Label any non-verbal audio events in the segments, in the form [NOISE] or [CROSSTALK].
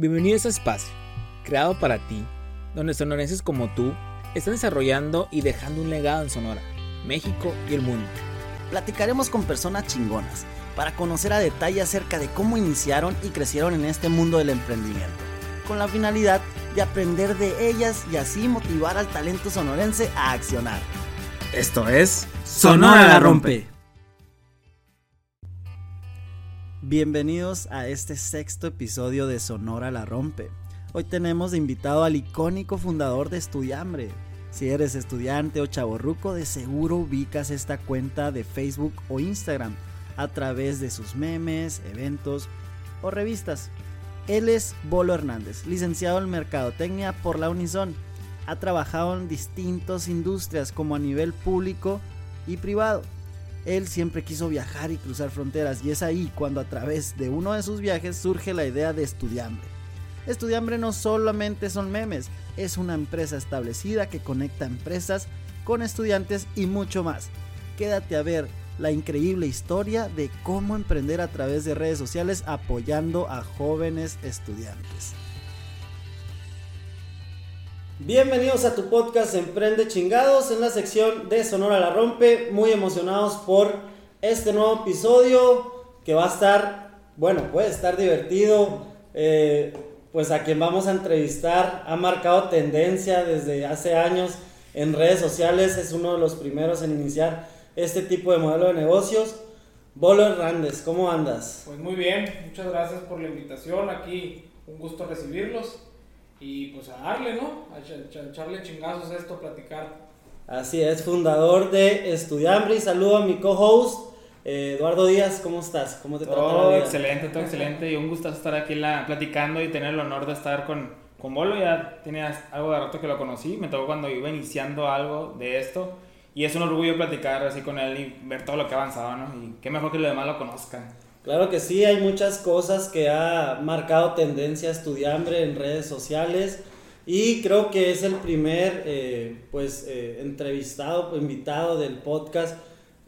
Bienvenido a este espacio, creado para ti, donde sonorenses como tú están desarrollando y dejando un legado en Sonora, México y el mundo. Platicaremos con personas chingonas para conocer a detalle acerca de cómo iniciaron y crecieron en este mundo del emprendimiento, con la finalidad de aprender de ellas y así motivar al talento sonorense a accionar. Esto es Sonora la rompe. Bienvenidos a este sexto episodio de Sonora la rompe. Hoy tenemos de invitado al icónico fundador de Estudiambre. Si eres estudiante o chaborruco, de seguro ubicas esta cuenta de Facebook o Instagram a través de sus memes, eventos o revistas. Él es Bolo Hernández, licenciado en Mercadotecnia por la Unison. Ha trabajado en distintas industrias como a nivel público y privado. Él siempre quiso viajar y cruzar fronteras y es ahí cuando a través de uno de sus viajes surge la idea de Estudiambre. Estudiambre no solamente son memes, es una empresa establecida que conecta empresas con estudiantes y mucho más. Quédate a ver la increíble historia de cómo emprender a través de redes sociales apoyando a jóvenes estudiantes. Bienvenidos a tu podcast Emprende Chingados en la sección de Sonora la Rompe. Muy emocionados por este nuevo episodio que va a estar, bueno, puede estar divertido. Eh, pues a quien vamos a entrevistar ha marcado tendencia desde hace años en redes sociales. Es uno de los primeros en iniciar este tipo de modelo de negocios. Bolo Hernández, ¿cómo andas? Pues muy bien, muchas gracias por la invitación. Aquí un gusto recibirlos y pues a darle, ¿no? A echarle chingazos a esto, a platicar. Así es, fundador de Estudiambre y saludo a mi co-host. eh, Eduardo Díaz, ¿cómo estás? ¿Cómo te trata la Todo vida? excelente, todo excelente y un gusto estar aquí la, platicando y tener el honor de estar con, con Bolo. Ya tenía algo de rato que lo conocí, me tocó cuando iba iniciando algo de esto y es un orgullo platicar así con él y ver todo lo que ha avanzado, ¿no? Y qué mejor que los demás lo conozcan. Claro que sí, hay muchas cosas que ha marcado tendencia Estudiambre en redes sociales y creo que es el primer eh, pues eh, entrevistado, invitado del podcast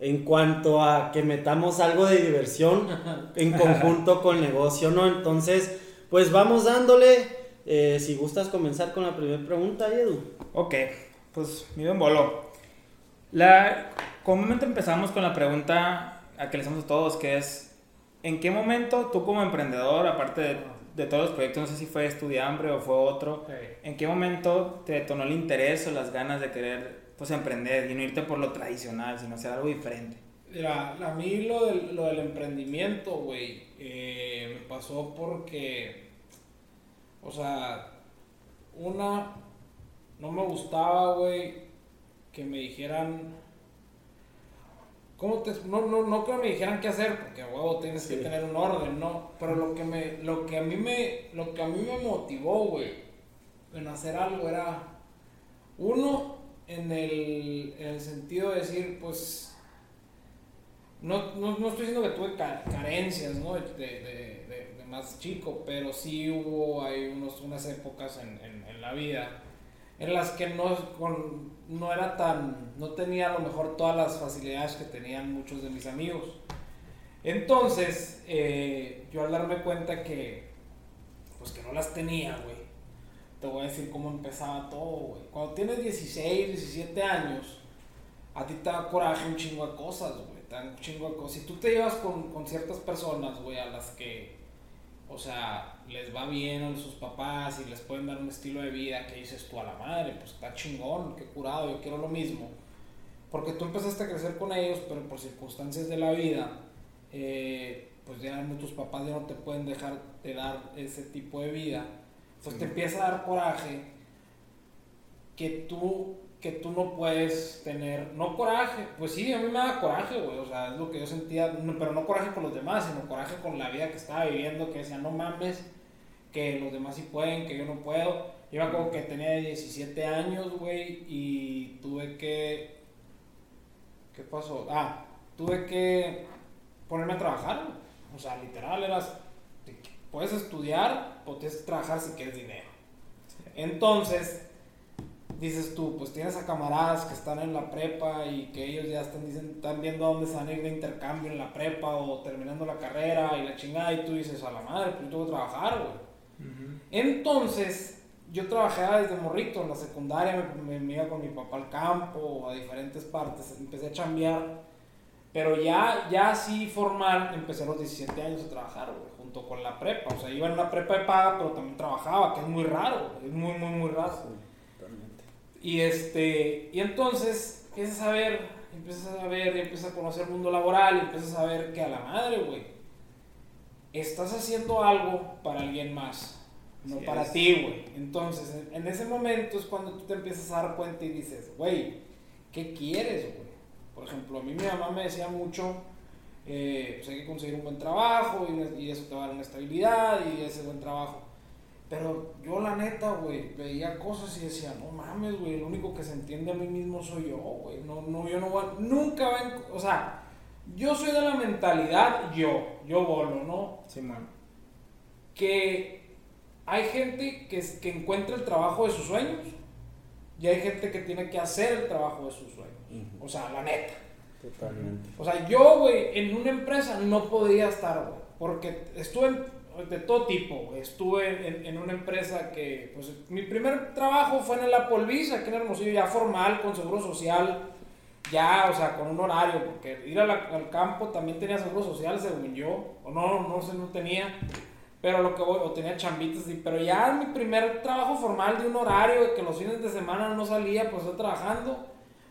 en cuanto a que metamos algo de diversión [LAUGHS] en conjunto con negocio, ¿no? Entonces, pues vamos dándole, eh, si gustas comenzar con la primera pregunta, Edu. Ok, pues mi buen Bolo. La, comúnmente empezamos con la pregunta a que le hacemos a todos, que es, ¿en qué momento tú como emprendedor, aparte de, de todos los proyectos, no sé si fue Estudiambre o fue otro, ¿en qué momento te detonó el interés o las ganas de querer pues emprender y no irte por lo tradicional, sino hacer algo diferente? Mira, a mí lo del, lo del emprendimiento, güey, eh, me pasó porque, o sea, una, no me gustaba, güey, que me dijeran, ¿cómo te, no, no, no que me dijeran qué hacer, porque, huevo, tienes que tener un orden, ¿no? Pero lo que me, lo que a mí me, lo que a mí me motivó, güey, en hacer algo era, uno, en el, en el sentido de decir, pues, no, no, no estoy diciendo que tuve ca- carencias, ¿no? De, de, de- de más chico, pero sí hubo hay unos, unas épocas en, en, en la vida en las que no, con, no era tan, no tenía a lo mejor todas las facilidades que tenían muchos de mis amigos. Entonces, eh, yo al darme cuenta que, pues que no las tenía, güey, te voy a decir cómo empezaba todo, güey. Cuando tienes 16, 17 años, a ti te da coraje un chingo de cosas, güey. Te dan un chingo de cosas. Si tú te llevas con, con ciertas personas, güey, a las que, o sea, les va bien a sus papás y les pueden dar un estilo de vida que dices tú a la madre, pues está chingón, qué curado, yo quiero lo mismo. Porque tú empezaste a crecer con ellos, pero por circunstancias de la vida, eh, pues ya no- tus papás ya no te pueden dejar de dar ese tipo de vida. Entonces te empieza a dar coraje que tú, que tú no puedes tener, no coraje, pues sí, a mí me da coraje, güey, o sea, es lo que yo sentía, no- pero no coraje con los demás, sino coraje con la vida que estaba viviendo, que decía, no mames, que los demás sí pueden, que yo no puedo. Yo me acuerdo que tenía 17 años, güey, y tuve que, ¿qué pasó? Ah, tuve que ponerme a trabajar, o sea, literal, eras, puedes estudiar o que trabajar si quieres dinero. Entonces, dices tú, pues tienes a camaradas que están en la prepa y que ellos ya están, dicen, están viendo a dónde se van a ir de intercambio en la prepa o terminando la carrera y la chingada y tú dices, a la madre, pues yo tengo que trabajar, güey. Entonces, yo trabajaba desde morrito en la secundaria, me, me, iba con mi papá al campo, a diferentes partes, empecé a chambear. Pero ya, ya así formal, empecé a los 17 años a trabajar, güey, junto con la prepa. O sea, iba en una prepa de paga, pero también trabajaba, que es muy raro, es muy, muy, muy raro. Y este, y entonces empiezas a ver, empiezas a ver, empiezas a conocer el mundo laboral, y empiezas a ver que a la madre, güey, estás haciendo algo para alguien más, no para ti, güey. Entonces, en, ese momento es cuando tú te empiezas a dar cuenta y dices, güey, ¿qué quieres, güey? Por ejemplo, a mí mi mamá me decía mucho, eh, pues hay que conseguir un buen trabajo y, y eso te va a dar una estabilidad y ese buen trabajo. Pero yo la neta, güey, veía cosas y decía, no mames, güey, lo único que se entiende a mí mismo soy yo, güey. No, no, yo no voy, nunca ven, o sea, yo soy de la mentalidad yo, yo bolo, ¿no? Sí, man. Que hay gente que, que encuentra el trabajo de sus sueños y hay gente que tiene que hacer el trabajo de sus sueños. O sea, la neta. Totalmente. O sea, yo, güey, en una empresa no podría estar, güey, porque estuve en de todo tipo. Estuve en, una empresa que, pues, mi primer trabajo fue en el Applebee's, aquí en Hermosillo, ya formal, con seguro social, ya, o sea, con un horario, porque ir al campo también tenía seguro social, según yo, o no, no sé, no tenía, pero lo que voy, o tenía chambitas, pero ya mi primer trabajo formal de un horario, que los fines de semana no salía, pues estoy trabajando,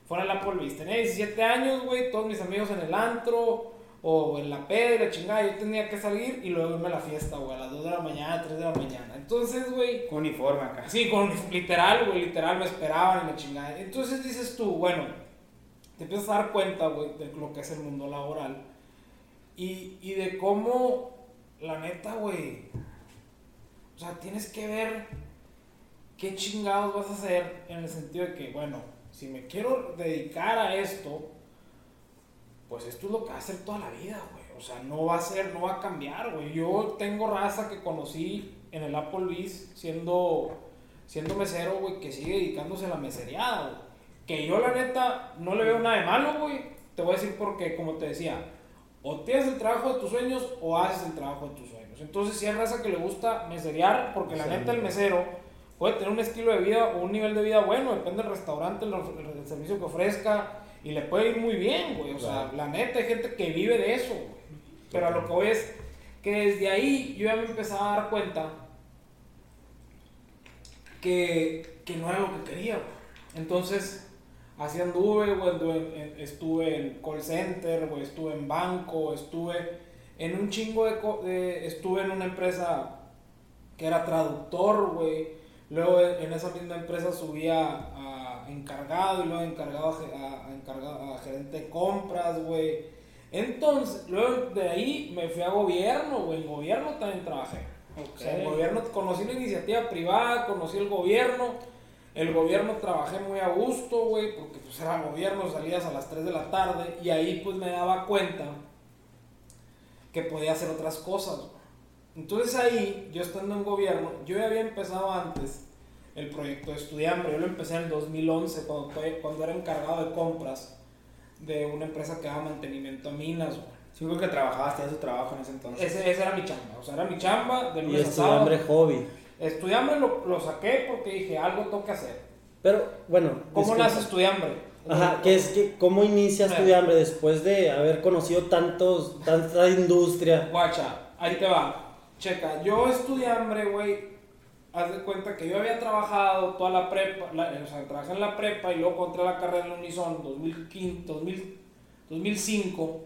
fue en el Applebee's. Tenía 17 años, güey, todos mis amigos en el antro, o en la pedra, la chingada, yo tenía que salir y luego irme a la fiesta, güey, a las 2 de la mañana, 3 de la mañana. Entonces, güey. Con uniforme acá. Sí, con literal, güey, literal me esperaban y la chingada. Entonces dices tú, bueno, te empiezas a dar cuenta, güey, de lo que es el mundo laboral y, y de cómo, la neta, güey, o sea, tienes que ver qué chingados vas a hacer en el sentido de que, bueno, si me quiero dedicar a esto, pues esto es lo que va a hacer toda la vida, güey. O sea, no va a ser, no va a cambiar, güey. Yo tengo raza que conocí en el Applebee's siendo, siendo mesero, güey, que sigue dedicándose a la mesereada, güey. Que yo, la neta, no le veo nada de malo, güey. Te voy a decir porque, como te decía, o tienes el trabajo de tus sueños o haces el trabajo de tus sueños. Entonces, si hay raza que le gusta meserear, porque la neta, el mesero puede tener un estilo de vida o un nivel de vida bueno, depende del restaurante, el, el servicio que ofrezca y le puede ir muy bien, güey. O sea, la neta, hay gente que vive de eso, güey. Pero a lo que voy es que desde ahí yo ya me empezaba a dar cuenta que, que no era lo que quería, güey. Entonces, así anduve, güey. Estuve en call center, güey. Estuve en banco, estuve en un chingo de, Estuve en una empresa que era traductor, güey. Luego en esa misma empresa subía a encargado y luego encargado a, encargado a gerente de compras, güey. Entonces, luego de ahí me fui a gobierno, güey. En gobierno también trabajé. O sea, en gobierno conocí la iniciativa privada, conocí el gobierno. El gobierno trabajé muy a gusto, güey, porque pues era gobierno, salías a las 3 de la tarde y ahí pues me daba cuenta que podía hacer otras cosas. Entonces ahí, yo estando en gobierno, yo ya había empezado antes el proyecto de Estudiambre. Yo lo empecé en el 2011, cuando, cuando era encargado de compras de una empresa que daba mantenimiento a minas. Sí, creo que trabajabas, ese trabajo en ese entonces. Ese, ese, era mi chamba, o sea, era mi chamba de lunes y Estudiambre hobby. Estudiambre lo, lo, saqué porque dije, algo tengo que hacer. Pero, bueno. ¿Cómo nace Estudiambre? Ajá, que es que, ¿cómo inicia Estudiambre después de haber conocido tantos, tanta industria? Guacha, ahí te va. Checa, yo Estudiambre, güey, haz de cuenta que yo había trabajado toda la prepa, o sea, trabajé en la prepa y luego entré la carrera en Unison 2015, 2005.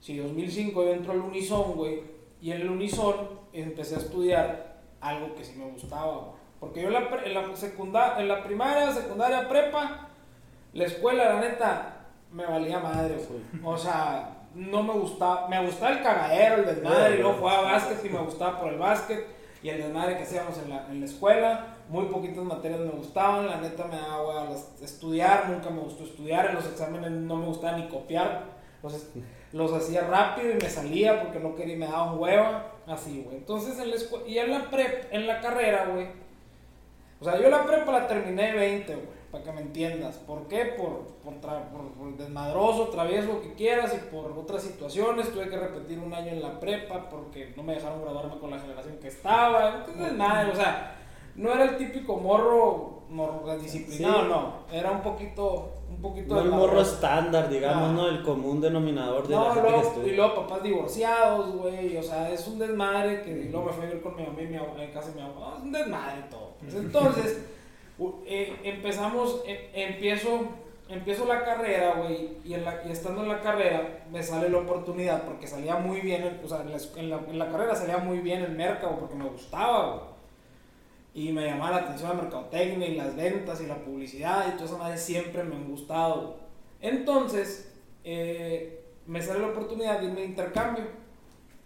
Sí, 2005 yo entro al Unison, güey. Y en el Unison empecé a estudiar algo que sí me gustaba, güey. Porque yo en la, en la, secundaria, en la primaria, secundaria, prepa, la escuela, la neta, me valía madre, güey. O sea, no me gustaba, me gustaba el cagadero, el desmadre, y luego jugaba básquet y me gustaba por el básquet y el desmadre que hacíamos en la, en la escuela. Muy poquitas materias me gustaban, la neta me daba estudiar, nunca me gustó estudiar, en los exámenes no me gustaba ni copiar, entonces los hacía rápido y me salía porque no quería, me daba un hueva, así, güey. Entonces, en la y en la prep, en la carrera, güey, O sea, yo la prepa la terminé 20, güey, para que me entiendas. ¿Por qué? Por, por, tra- por- por desmadroso, travieso, lo que quieras, y por otras situaciones. Tuve que repetir un año en la prepa porque no me dejaron graduarme con la generación que estaba. Entonces, nada, o sea, no era el típico morro, morro disciplinado, Sí. no. Era un poquito, un poquito No el morro estándar, digamos, Ah. ¿no? El común denominador de la No, gente que luego, y estudia. luego papás divorciados, güey, o sea, es un desmadre que y luego me fui a vivir con mi mamá y mi en casa de mi abuela, no, es un desmadre todo. [LAUGHS] Entonces, eh, empezamos, eh, empiezo, empiezo la carrera, güey, y, y estando en la carrera me sale la oportunidad, porque salía muy bien, o sea, en la, en la- en la carrera salía muy bien el mercado, porque me gustaba, güey. Y me llamaba la atención la mercadotecnia y las ventas y la publicidad y todas esas madres siempre me han gustado. Entonces, eh, me sale la oportunidad de irme intercambio.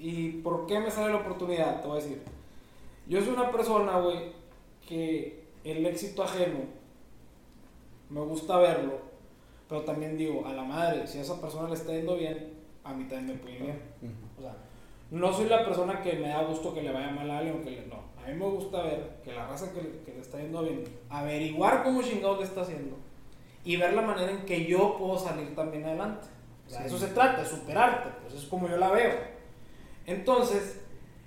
¿Y por qué me sale la oportunidad? Te voy a decir. Yo soy una persona, güey, que el éxito ajeno me gusta verlo, pero también digo, a la madre, si a esa persona le está yendo bien, a mí también me puede ir bien. O sea, no soy la persona que me da gusto que le vaya mal a alguien que le, no. A mí me gusta ver que la raza que le, que le está yendo bien, averiguar cómo chingado le está haciendo y ver la manera en que yo puedo salir también adelante. O sea, Sí. eso se trata, de superarte, pues es como yo la veo. Entonces,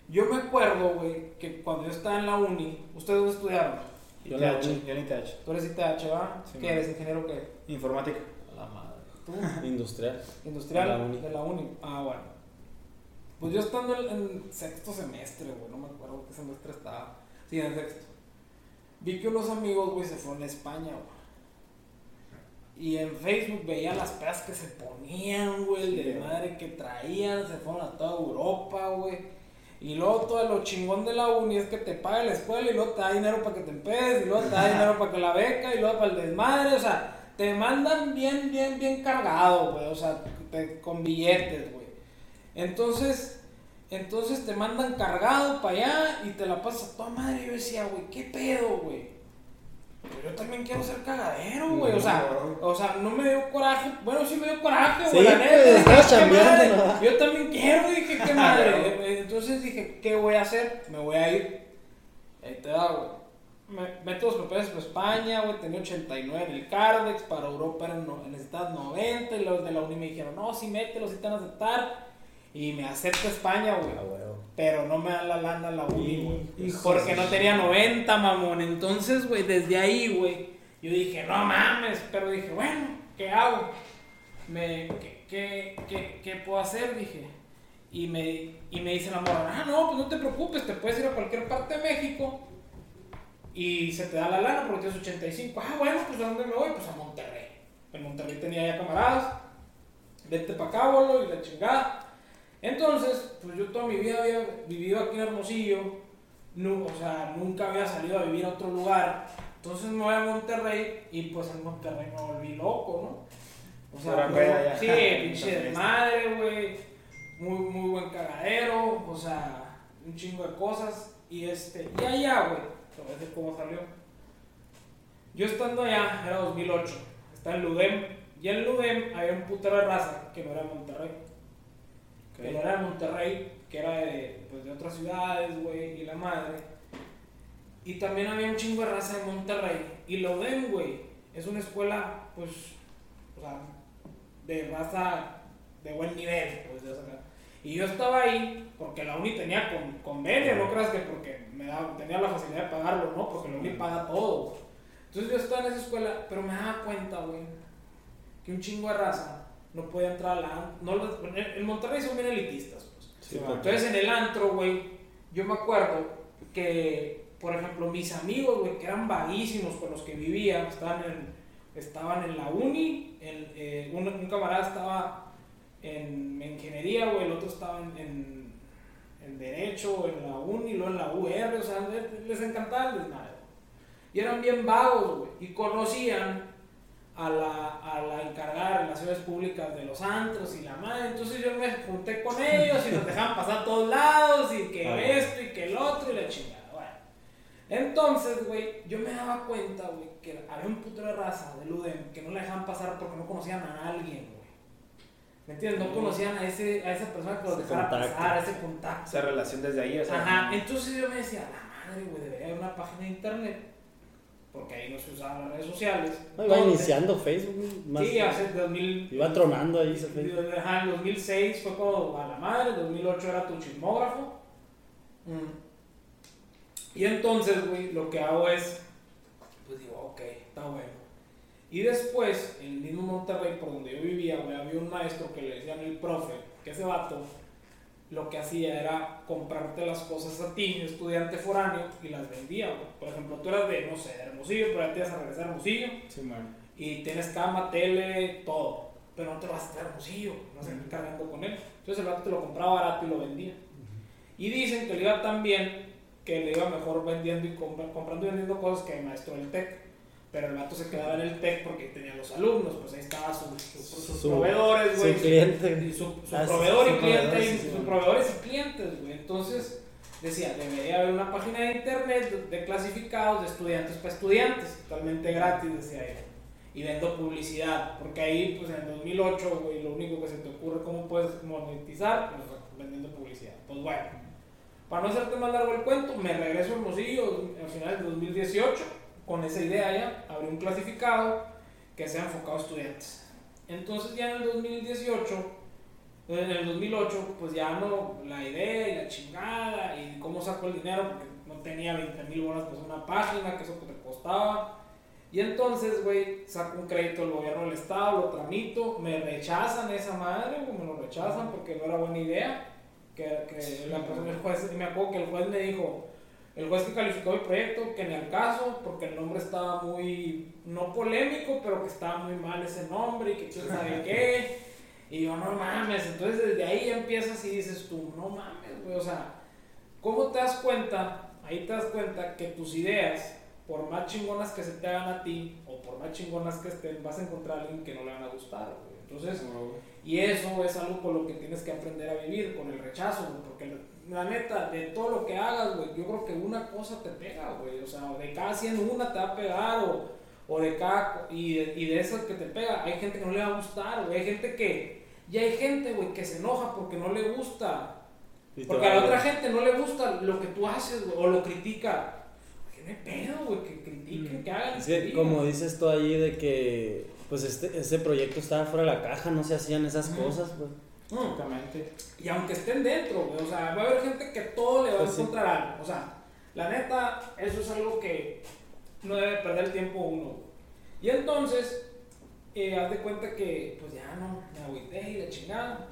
yo me acuerdo, güey, que cuando yo estaba en la uni, ¿ustedes dónde estudiaron? Yo ITH, uni. yo en ITH. Tú eres ITH, ¿va? Sí, ¿Qué man. eres? ¿Ingeniero qué? Informática. La madre. ¿Tú? [LAUGHS] Industrial. Industrial De la uni. de la uni. Ah, bueno. Pues yo estando en, en sexto semestre, güey, no me acuerdo qué semestre estaba. Sí, en sexto. Vi que unos amigos, güey, se fueron a España, güey. Y en Facebook veía las pedas que se ponían, güey, el Sí, de madre que traían, se fueron a toda Europa, güey. Y luego todo lo chingón de la uni es que te paga la escuela y luego te da dinero para que te empedes, y luego te da dinero para que la beca y luego para el desmadre, o sea, te mandan bien, bien, bien cargado, güey, o sea, te- con billetes, güey. Entonces, entonces te mandan cargado para allá y te la pasas toda madre. Yo decía, güey, ¿qué pedo, güey? Pero yo también quiero ser cagadero, güey. O sea, o sea, no me dio coraje. Bueno, sí me dio coraje, güey. Sí, la pues, neta. "Qué chambeando, madre". ¿no? Yo también quiero, dije, qué madre. [LAUGHS] Entonces dije, ¿qué voy a hacer? Me voy a ir. Ahí te da, güey. Me, meto los papeles para España, güey. Tenía 89 en el Cardex. Para Europa eran necesitas 90. Y los de la uni me dijeron, no, sí, mételo, sí te van a aceptar. Y me acepta España, güey. A huevo. Pero no me dan la lana la uni, güey. Porque no tenía 90, mamón. Entonces, güey, desde ahí, güey, yo dije, no mames. Pero dije, bueno, ¿qué hago? Me, ¿qué, qué, qué, qué puedo hacer? Dije. Y me, y me dice la morra, ah, no, pues no te preocupes, te puedes ir a cualquier parte de México y se te da la lana porque tienes 85. Ah, bueno, pues ¿a dónde me voy? Pues a Monterrey. En Monterrey tenía ya camaradas. Vete para acá, y la chingada. Entonces, pues yo toda mi vida había vivido aquí en Hermosillo. O sea, nunca había salido a vivir a otro lugar. Entonces me voy a Monterrey y pues en Monterrey me volví loco, ¿no? O sea, ya. sí, [LAUGHS] pinche desmadre, güey. Muy, muy buen cagadero, o sea, un chingo de cosas. Y este, y allá, güey, te voy cómo salió. Yo estando allá, era 2008, estaba en Ludem, y en Ludem había un putero de raza que no era de Monterrey. Que no era de Monterrey, que era de, pues, de otras ciudades, güey, y la madre. Y también había un chingo de raza de Monterrey. Y Ludem, güey, es una escuela, pues, o sea, de raza de buen nivel, pues, de cara. Y yo estaba ahí porque la uni tenía con, convenio, no creas que porque me daba, tenía la facilidad de pagarlo, ¿no? Porque la uni paga todo. Entonces yo estaba en esa escuela, pero me daba cuenta, güey, que un chingo de raza no podía entrar a la... No, en, en Monterrey son bien elitistas, pues. Sí, Entonces en el antro, güey, yo me acuerdo que, por ejemplo, mis amigos, güey, que eran vaguísimos con los que vivía, estaban en, estaban en la uni, en, eh, un, un camarada estaba en ingeniería, güey, el otro estaba en, en, en derecho, en la uni, luego en la UR, o sea, les, les encantaba el desmadre. Y eran bien vagos, güey, y conocían a la, a la encargada de relaciones públicas de los antros y la madre. Entonces yo me junté con ellos y nos dejaban pasar a todos lados y que Ah. esto y que el otro y la chingada. Bueno. Entonces, güey, yo me daba cuenta, güey, que había un puto de raza de Ludem que no la dejaban pasar porque no conocían a alguien, güey. ¿Me entiendes? No conocían a, ese, a esa persona que los dejara contacto. pasar, a ese contacto. Esa relación desde ahí, o sea. Ajá, entonces yo me decía, la madre, güey, debería haber una página de internet porque ahí no se usaban las redes sociales. No, iba iniciando Facebook. Más Sí, hace 2000. Iba tronando ahí. Ajá, en 2006 fue como a la madre, en 2008 era tu chismógrafo. Mm. Y entonces, güey, lo que hago es, pues digo, ok, está bueno. Y después, en el mismo Monterrey, por donde yo vivía, güey, había un maestro que le decían el profe, que ese vato lo que hacía era comprarte las cosas a ti, estudiante foráneo, y las vendía. Por ejemplo, tú eras de, no sé, de Hermosillo, pero ya te ibas a regresar a Hermosillo, Sí, man. y tienes cama, tele, todo. Pero no te vas a a Hermosillo, no vas a ir cargando con él. Entonces el vato te lo compraba barato y lo vendía. Y dicen que le iba tan bien que le iba mejor vendiendo y compra- comprando y vendiendo cosas que el maestro del TEC. Pero el vato se quedaba en el TEC porque tenía los alumnos, pues ahí estaban sus, sus- sus Su- proveedores, güey. su cliente. Y su, su Ah, proveedor su y cliente, y sus proveedores y clientes, güey. Entonces decía, debería haber una página de internet de, de clasificados de estudiantes para estudiantes, totalmente gratis, decía él. Y vendo publicidad, porque ahí, pues en el 2008, güey, lo único que se te ocurre, ¿cómo puedes monetizar? Pues vendiendo publicidad. Pues bueno, para no hacerte más largo el cuento, me regreso a Hermosillo al final del 2018, con esa idea ya, abrí un clasificado que sea enfocado a estudiantes. Entonces ya en el 2018 en el 2008, pues ya no, la idea y la chingada y cómo saco el dinero, porque no tenía 20 mil bolas, pues una página, que eso te costaba. Y entonces, güey, saco un crédito del gobierno del estado, lo tramito, me rechazan esa madre, me lo rechazan porque no era buena idea. Que, que la persona, el juez, y me acuerdo que el juez me dijo, el juez que calificó mi proyecto, que ni al caso, porque el nombre estaba muy, no polémico, pero que estaba muy mal ese nombre y que quién sabe [LAUGHS] qué. Y yo, no mames, entonces desde ahí ya empiezas y dices tú, no mames, güey, o sea, ¿cómo te das cuenta? Ahí te das cuenta que tus ideas, por más chingonas que se te hagan a ti, o por más chingonas que estén, vas a encontrar a alguien que no le van a gustar, güey. Entonces, y eso es algo con lo que tienes que aprender a vivir, con el rechazo, güey, porque la neta, de todo lo que hagas, güey, yo creo que una cosa te pega, güey, o sea, de cada 100 una te va a pegar, o, o de cada, y de, y de esas que te pega, hay gente que no le va a gustar, güey, hay gente que, y hay gente, güey, que se enoja porque no le gusta, porque a la otra gente no le gusta lo que tú haces, güey, o lo critica. ¿Qué me pedo, güey? Que critiquen, que hagan. Es que digan. como dices tú allí de que pues este, ese proyecto estaba fuera de la caja, no se hacían esas cosas, pues. Mm. Exactamente. Y aunque estén dentro, güey, o sea, va a haber gente que todo le va Pues a sí. encontrar algo. O sea, la neta, eso es algo que no debe perder el tiempo uno. güey. Y entonces, eh, haz de cuenta que, pues ya no, me agüité y la chingada.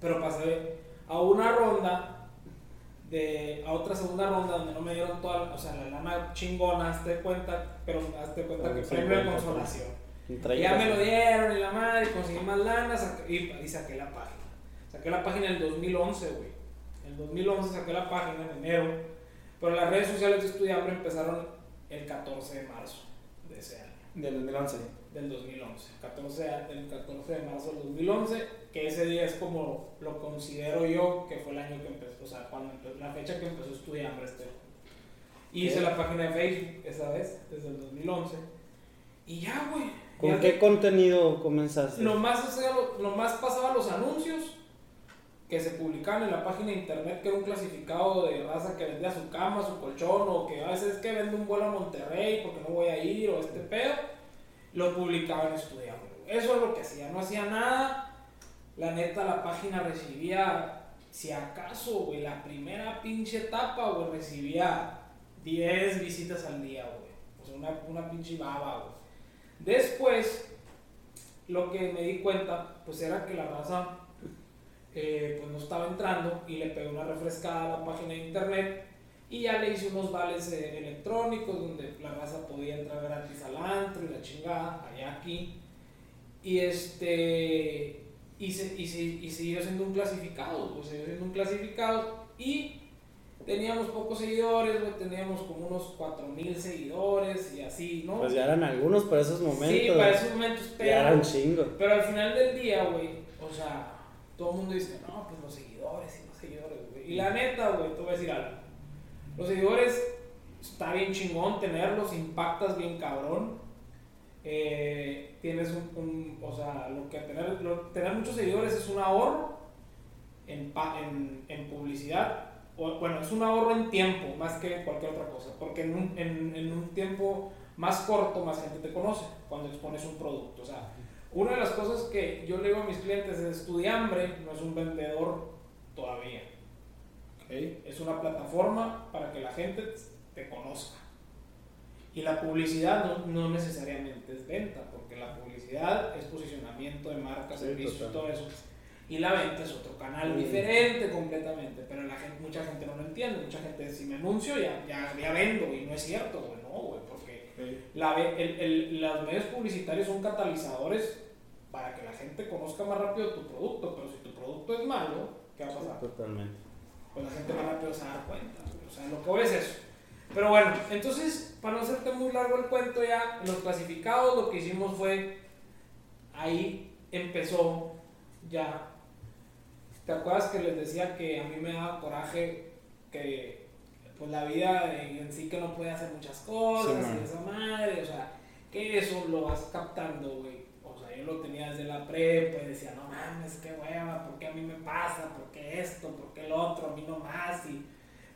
Pero pasé a una ronda, de, a otra segunda ronda donde no me dieron toda, o sea, la lana chingona, hazte cuenta, pero hazte cuenta que Ok, premio de 50, consolación. Ya me lo dieron y la madre, conseguí más lana saqué- y, y saqué la página. Saqué la página en el 2011, güey. En el 2011 saqué la página en enero. Pero las redes sociales de Estudiambre empezaron el 14 de marzo de ese año, Del 2011. del 2011. 14, de- el 14 de marzo del 2011, que ese día es como lo considero yo que fue el año que empezó, o sea, cuando empe- la fecha que empezó Estudiambre este. Y hice la página de Facebook esa vez, desde el 2011. Y ya, güey. ¿Con qué contenido comenzaste? lo más, lo más pasaba los anuncios que se publicaban en la página de internet, que era un clasificado de raza que vendía su cama, su colchón, o que a veces es que vende un vuelo a Monterrey porque no voy a ir, o este pedo, lo publicaban estudiando. Eso es lo que hacía, no hacía nada. La neta, la página recibía, si acaso, güey, la primera pinche etapa, güey, recibía 10 visitas al día, güey. O sea, una, una pinche baba, güey. Después, lo que me di cuenta, pues era que la raza eh, pues no estaba entrando y le pegué una refrescada a la página de internet y ya le hice unos vales eh, electrónicos donde la raza podía entrar gratis al antro y la chingada, allá aquí. Y este. Y, se, y, se- y siguió siendo un clasificado, pues siguió siendo un clasificado y teníamos pocos seguidores, güey, teníamos como unos 4000 seguidores y así, ¿no? Pues ya eran algunos para esos momentos. Sí, para esos momentos, pero. Ya eran chingos. Pero al final del día, güey, o sea, todo el mundo dice, no, pues los seguidores y los seguidores, güey. Y la neta, güey, te voy a decir algo. Los seguidores, está bien chingón tenerlos, impactas bien cabrón. Eh, tienes un, un- o sea, lo que tener, lo- tener muchos seguidores es un ahorro en, en publicidad. O, bueno, es un ahorro en tiempo más que cualquier otra cosa. Porque en un, en, en un tiempo más corto, más gente te conoce cuando expones un producto. O sea, una de las cosas que yo le digo a mis clientes es estudiambre, no es un vendedor todavía. Es una plataforma para que la gente te conozca. Y la publicidad no, no, necesariamente es venta, porque la publicidad es posicionamiento de marca, servicios y todo eso. Y la venta es otro canal diferente completamente, pero la gente, mucha gente no lo entiende. Mucha gente, si me anuncio, ya, ya, ya vendo, y no es cierto, güey, no, güey, porque la, el, el, los medios publicitarios son catalizadores para que la gente conozca más rápido tu producto, pero si tu producto es malo, ¿qué va a pasar? Totalmente. Pues la gente más rápido se va a dar cuenta, o sea, lo que voy es eso. Pero bueno, entonces, para no hacerte muy largo el cuento ya, los clasificados lo que hicimos fue, ahí empezó ya ¿Te acuerdas que les decía que a mí me daba coraje que pues la vida en sí que no puede hacer muchas cosas y esa madre, o sea, que eso lo vas captando, güey. O sea, yo lo tenía desde la prepa y decía, no mames, qué hueva, ¿por qué a mí me pasa? ¿Por qué esto? ¿Por qué el otro? A mí no más. Y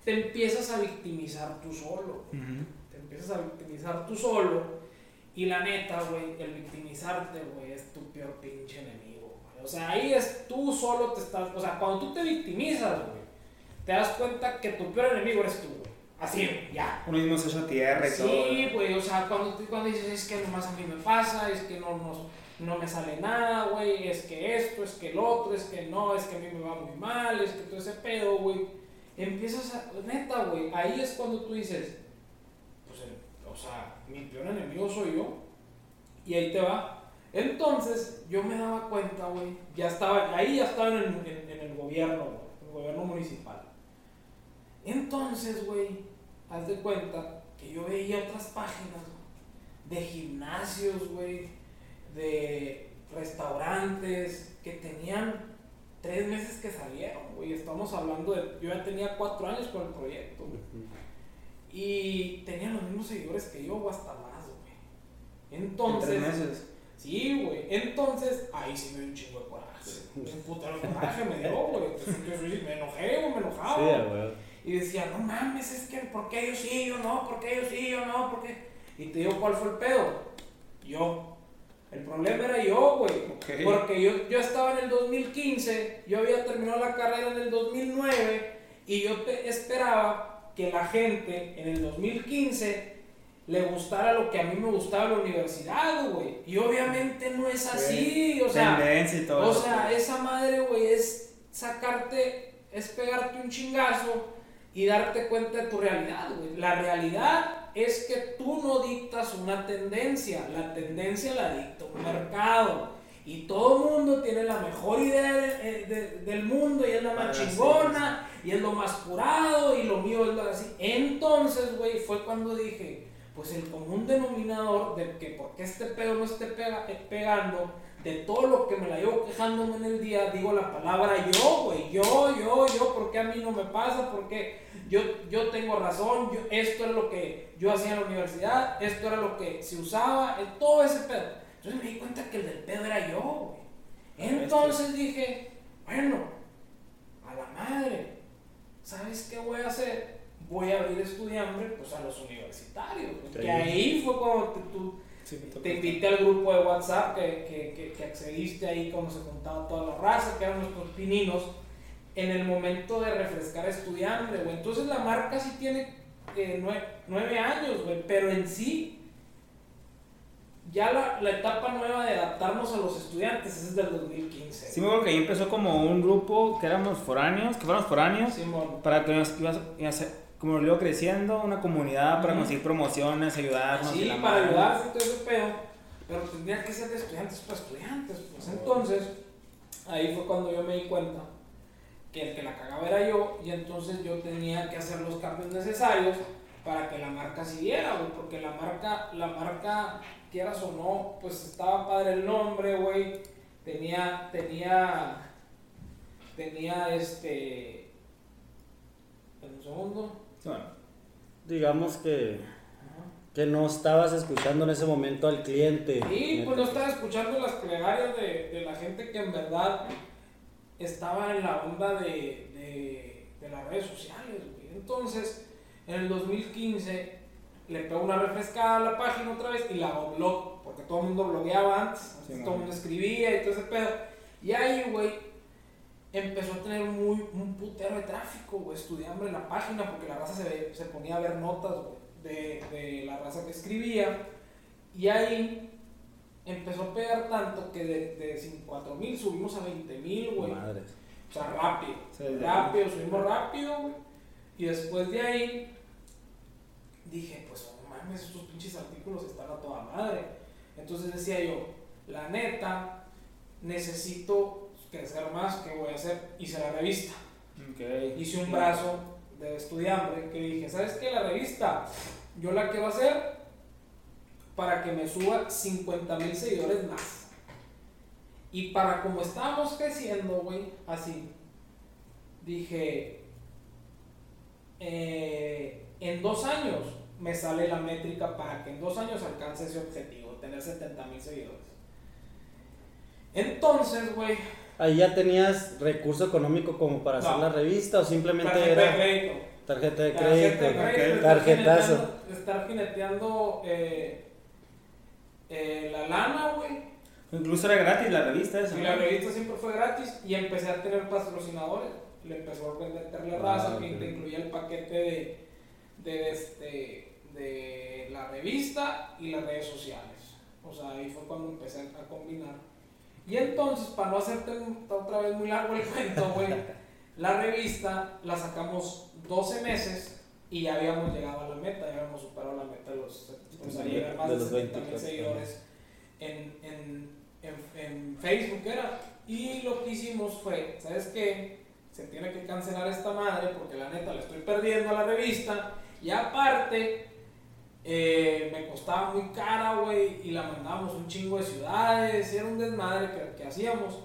te empiezas a victimizar tú solo. Te empiezas a victimizar tú solo. Y la neta, güey, el victimizarte, güey, es tu peor pinche enemigo. O sea, ahí es tú solo te estás. O sea, cuando tú te victimizas, güey, te das cuenta que tu peor enemigo eres tú, güey. Así, ya. Uno mismo se echa tierra y sí, todo. Sí, güey, o sea, cuando, cuando dices, es que nomás a mí me pasa, es que no, no, no me sale nada, güey, es que esto, es que el otro, es que no, es que a mí me va muy mal, es que todo ese pedo, güey. Empiezas a. Neta, güey, ahí es cuando tú dices, pues, o sea, mi peor enemigo soy yo. Y ahí te va entonces, yo me daba cuenta, güey, ya estaba, ahí ya estaba en el, en, el gobierno, en el gobierno municipal. Entonces, güey, haz de cuenta que yo veía otras páginas de gimnasios, güey, de restaurantes que tenían tres meses que salieron, güey. Estamos hablando de, yo ya tenía cuatro años con el proyecto, güey. Y tenían los mismos seguidores que yo, o hasta más, güey. Entonces... ¿En tres meses? Sí, güey. Entonces, ahí sí me dio un chingo de coraje. Un putero coraje me dio, güey. me enojé, güey, me enojaba. Sí, güey. Y decía, no mames, es que, ¿por qué yo sí, yo no? ¿Por qué yo sí, yo no? ¿Por qué? Y te digo, ¿cuál fue el pedo? Yo. El problema era yo, güey. Porque yo, yo estaba en el 2015, yo había terminado la carrera en el 2009 y yo esperaba que la gente en el 2015 le gustara lo que a mí me gustaba la universidad, güey. Y obviamente no es así, o sea, y todo o sea, esa madre, güey, es sacarte, es pegarte un chingazo y darte cuenta de tu realidad, güey. La realidad es que tú no dictas una tendencia, la tendencia la dicta un mercado. Y todo el mundo tiene la mejor idea eh, del mundo y es la más chingona y es lo más curado y lo mío es lo así. Entonces, güey, fue cuando dije, pues el común denominador de que porque este pedo no esté eh, pegando, de todo lo que me la llevo quejándome en el día, digo la palabra yo, güey, yo, yo, yo, porque a mí no me pasa, porque yo, yo tengo razón, yo, esto es lo que yo hacía en la universidad, esto era lo que se usaba, todo ese pedo. Entonces me di cuenta que el del pedo era yo, güey. Entonces dije, bueno, a la madre, ¿sabes qué voy a hacer? Voy a abrir estudiante pues a los universitarios. Que ahí fue cuando te, tú te invité al grupo de WhatsApp que, que, que, accediste ahí cuando se contaba toda la raza, que eran nuestros pininos, en el momento de refrescar a estudiante, Entonces la marca sí tiene eh, nueve, años, güey, pero en sí ya la, la, etapa nueva de adaptarnos a los estudiantes es desde el 2015. Sí, me acuerdo que ahí empezó como un grupo que éramos foráneos, que fuéramos foráneos, para que nos ibas, ibas, como lo creciendo, una comunidad para conseguir promociones, ayudarnos. Sí, para ayudarse, todo ese pedo. Pero tendría que ser de estudiantes para estudiantes. Pues entonces, ahí fue cuando yo me di cuenta que el que la cagaba era yo, y entonces yo tenía que hacer los cambios necesarios para que la marca siguiera, güey, porque la marca, la marca, quieras o no, pues estaba padre el nombre, güey, tenía, tenía, tenía este, un segundo, Digamos que, que no estabas escuchando en ese momento al cliente. Sí, pues no estaba escuchando las plegarias de, de la gente que en verdad estaba en la onda de, de, de las redes sociales. Entonces, en el 2015, le pego una refrescada a la página otra vez y la blog, porque todo el mundo blogueaba antes, Sí, todo el mundo escribía y todo ese pedo. Y ahí, güey, empezó a tener muy, un putero de tráfico, güey, estudiando en la página, porque la raza se, ve- se ponía a ver notas, güey, de, de la raza que escribía. Y ahí empezó a pegar tanto que de, de 4 mil subimos a 20 mil, güey. Madre. O sea, rápido. Sí, rápido, subimos rápido, güey. Y después de ahí, dije, pues no mames, estos pinches artículos están a toda madre. Entonces decía yo, la neta, necesito crecer más, ¿qué voy a hacer? Hice la revista. Hice un brazo de estudiante que dije, ¿sabes qué? La revista, yo la quiero hacer para que me suba 50 mil seguidores más. Y para como estábamos creciendo, güey, así, dije, eh, en dos años me sale la métrica para que en dos años alcance ese objetivo, tener 70 mil seguidores. Entonces, güey, Ahí ya tenías recurso económico como para hacer la revista o simplemente tarjeta de era crédito. tarjeta de Tarjeta crédito, de crédito, tarjetazo. jineteando- Estar jineteando eh, eh, la lana, güey. Incluso era gratis la revista esa. Y ¿no? la revista siempre fue gratis y empecé a tener patrocinadores. Le empezó a vender la raza, Ah, que ok. te incluía el paquete de, de, este, de la revista y las redes sociales. O sea, ahí fue cuando empecé a combinar. Y entonces, para no hacerte otra vez muy largo el cuento, güey, [LAUGHS] la revista la sacamos 12 meses y ya habíamos llegado a la meta, ya habíamos superado la meta de los, o sea, De- llegar más de de, los 70 mil 24, seguidores en, en, en, en Facebook era. Y lo que hicimos fue, ¿sabes qué? Se tiene que cancelar esta madre porque la neta le estoy perdiendo a la revista. Y aparte, eh, me costaba muy cara, güey, y la mandábamos a un chingo de ciudades, y era un desmadre que, que hacíamos.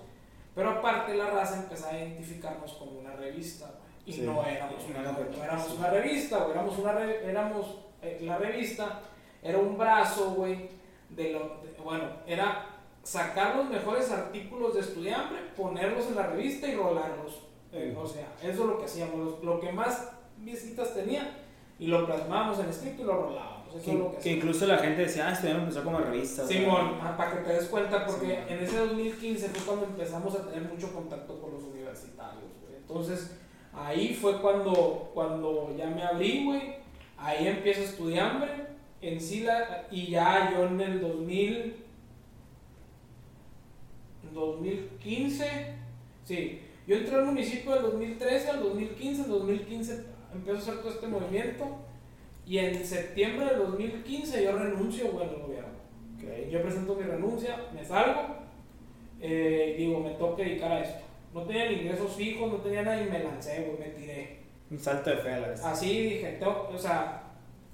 Pero aparte la raza empezaba a identificarnos como una revista, güey. Y Sí. no éramos una, no éramos una revista, güey. Éramos una re- éramos, eh, la revista era un brazo, güey, de lo, de- bueno, era sacar los mejores artículos de estudiante, ponerlos en la revista y rolarlos. Eh, o sea, eso es lo que hacíamos, lo, lo que más visitas tenía y lo plasmábamos en escrito y lo rolábamos. Eso Que, es lo que que hacíamos. incluso la gente decía, ah, estudiante empezó como revista. Simón, ah, para que te des cuenta, porque en ese 2015 fue cuando empezamos a tener mucho contacto con los universitarios, güey. Entonces, ahí fue cuando, cuando ya me abrí, güey. Ahí empiezo a estudiar, en sí, la- y ya yo en el 2000, 2015, sí, yo entré al municipio del 2013 al 2015, en 2015 empezó a hacer todo este movimiento, y en septiembre del 2015 yo renuncio, güey, al gobierno. Yo presento mi renuncia, me salgo, eh, digo, me toca dedicar a esto. No tenía ni ingresos fijos, no tenía nada y me lancé, güey, me tiré. Un salto de fe a la vez. Así dije, tengo- o sea,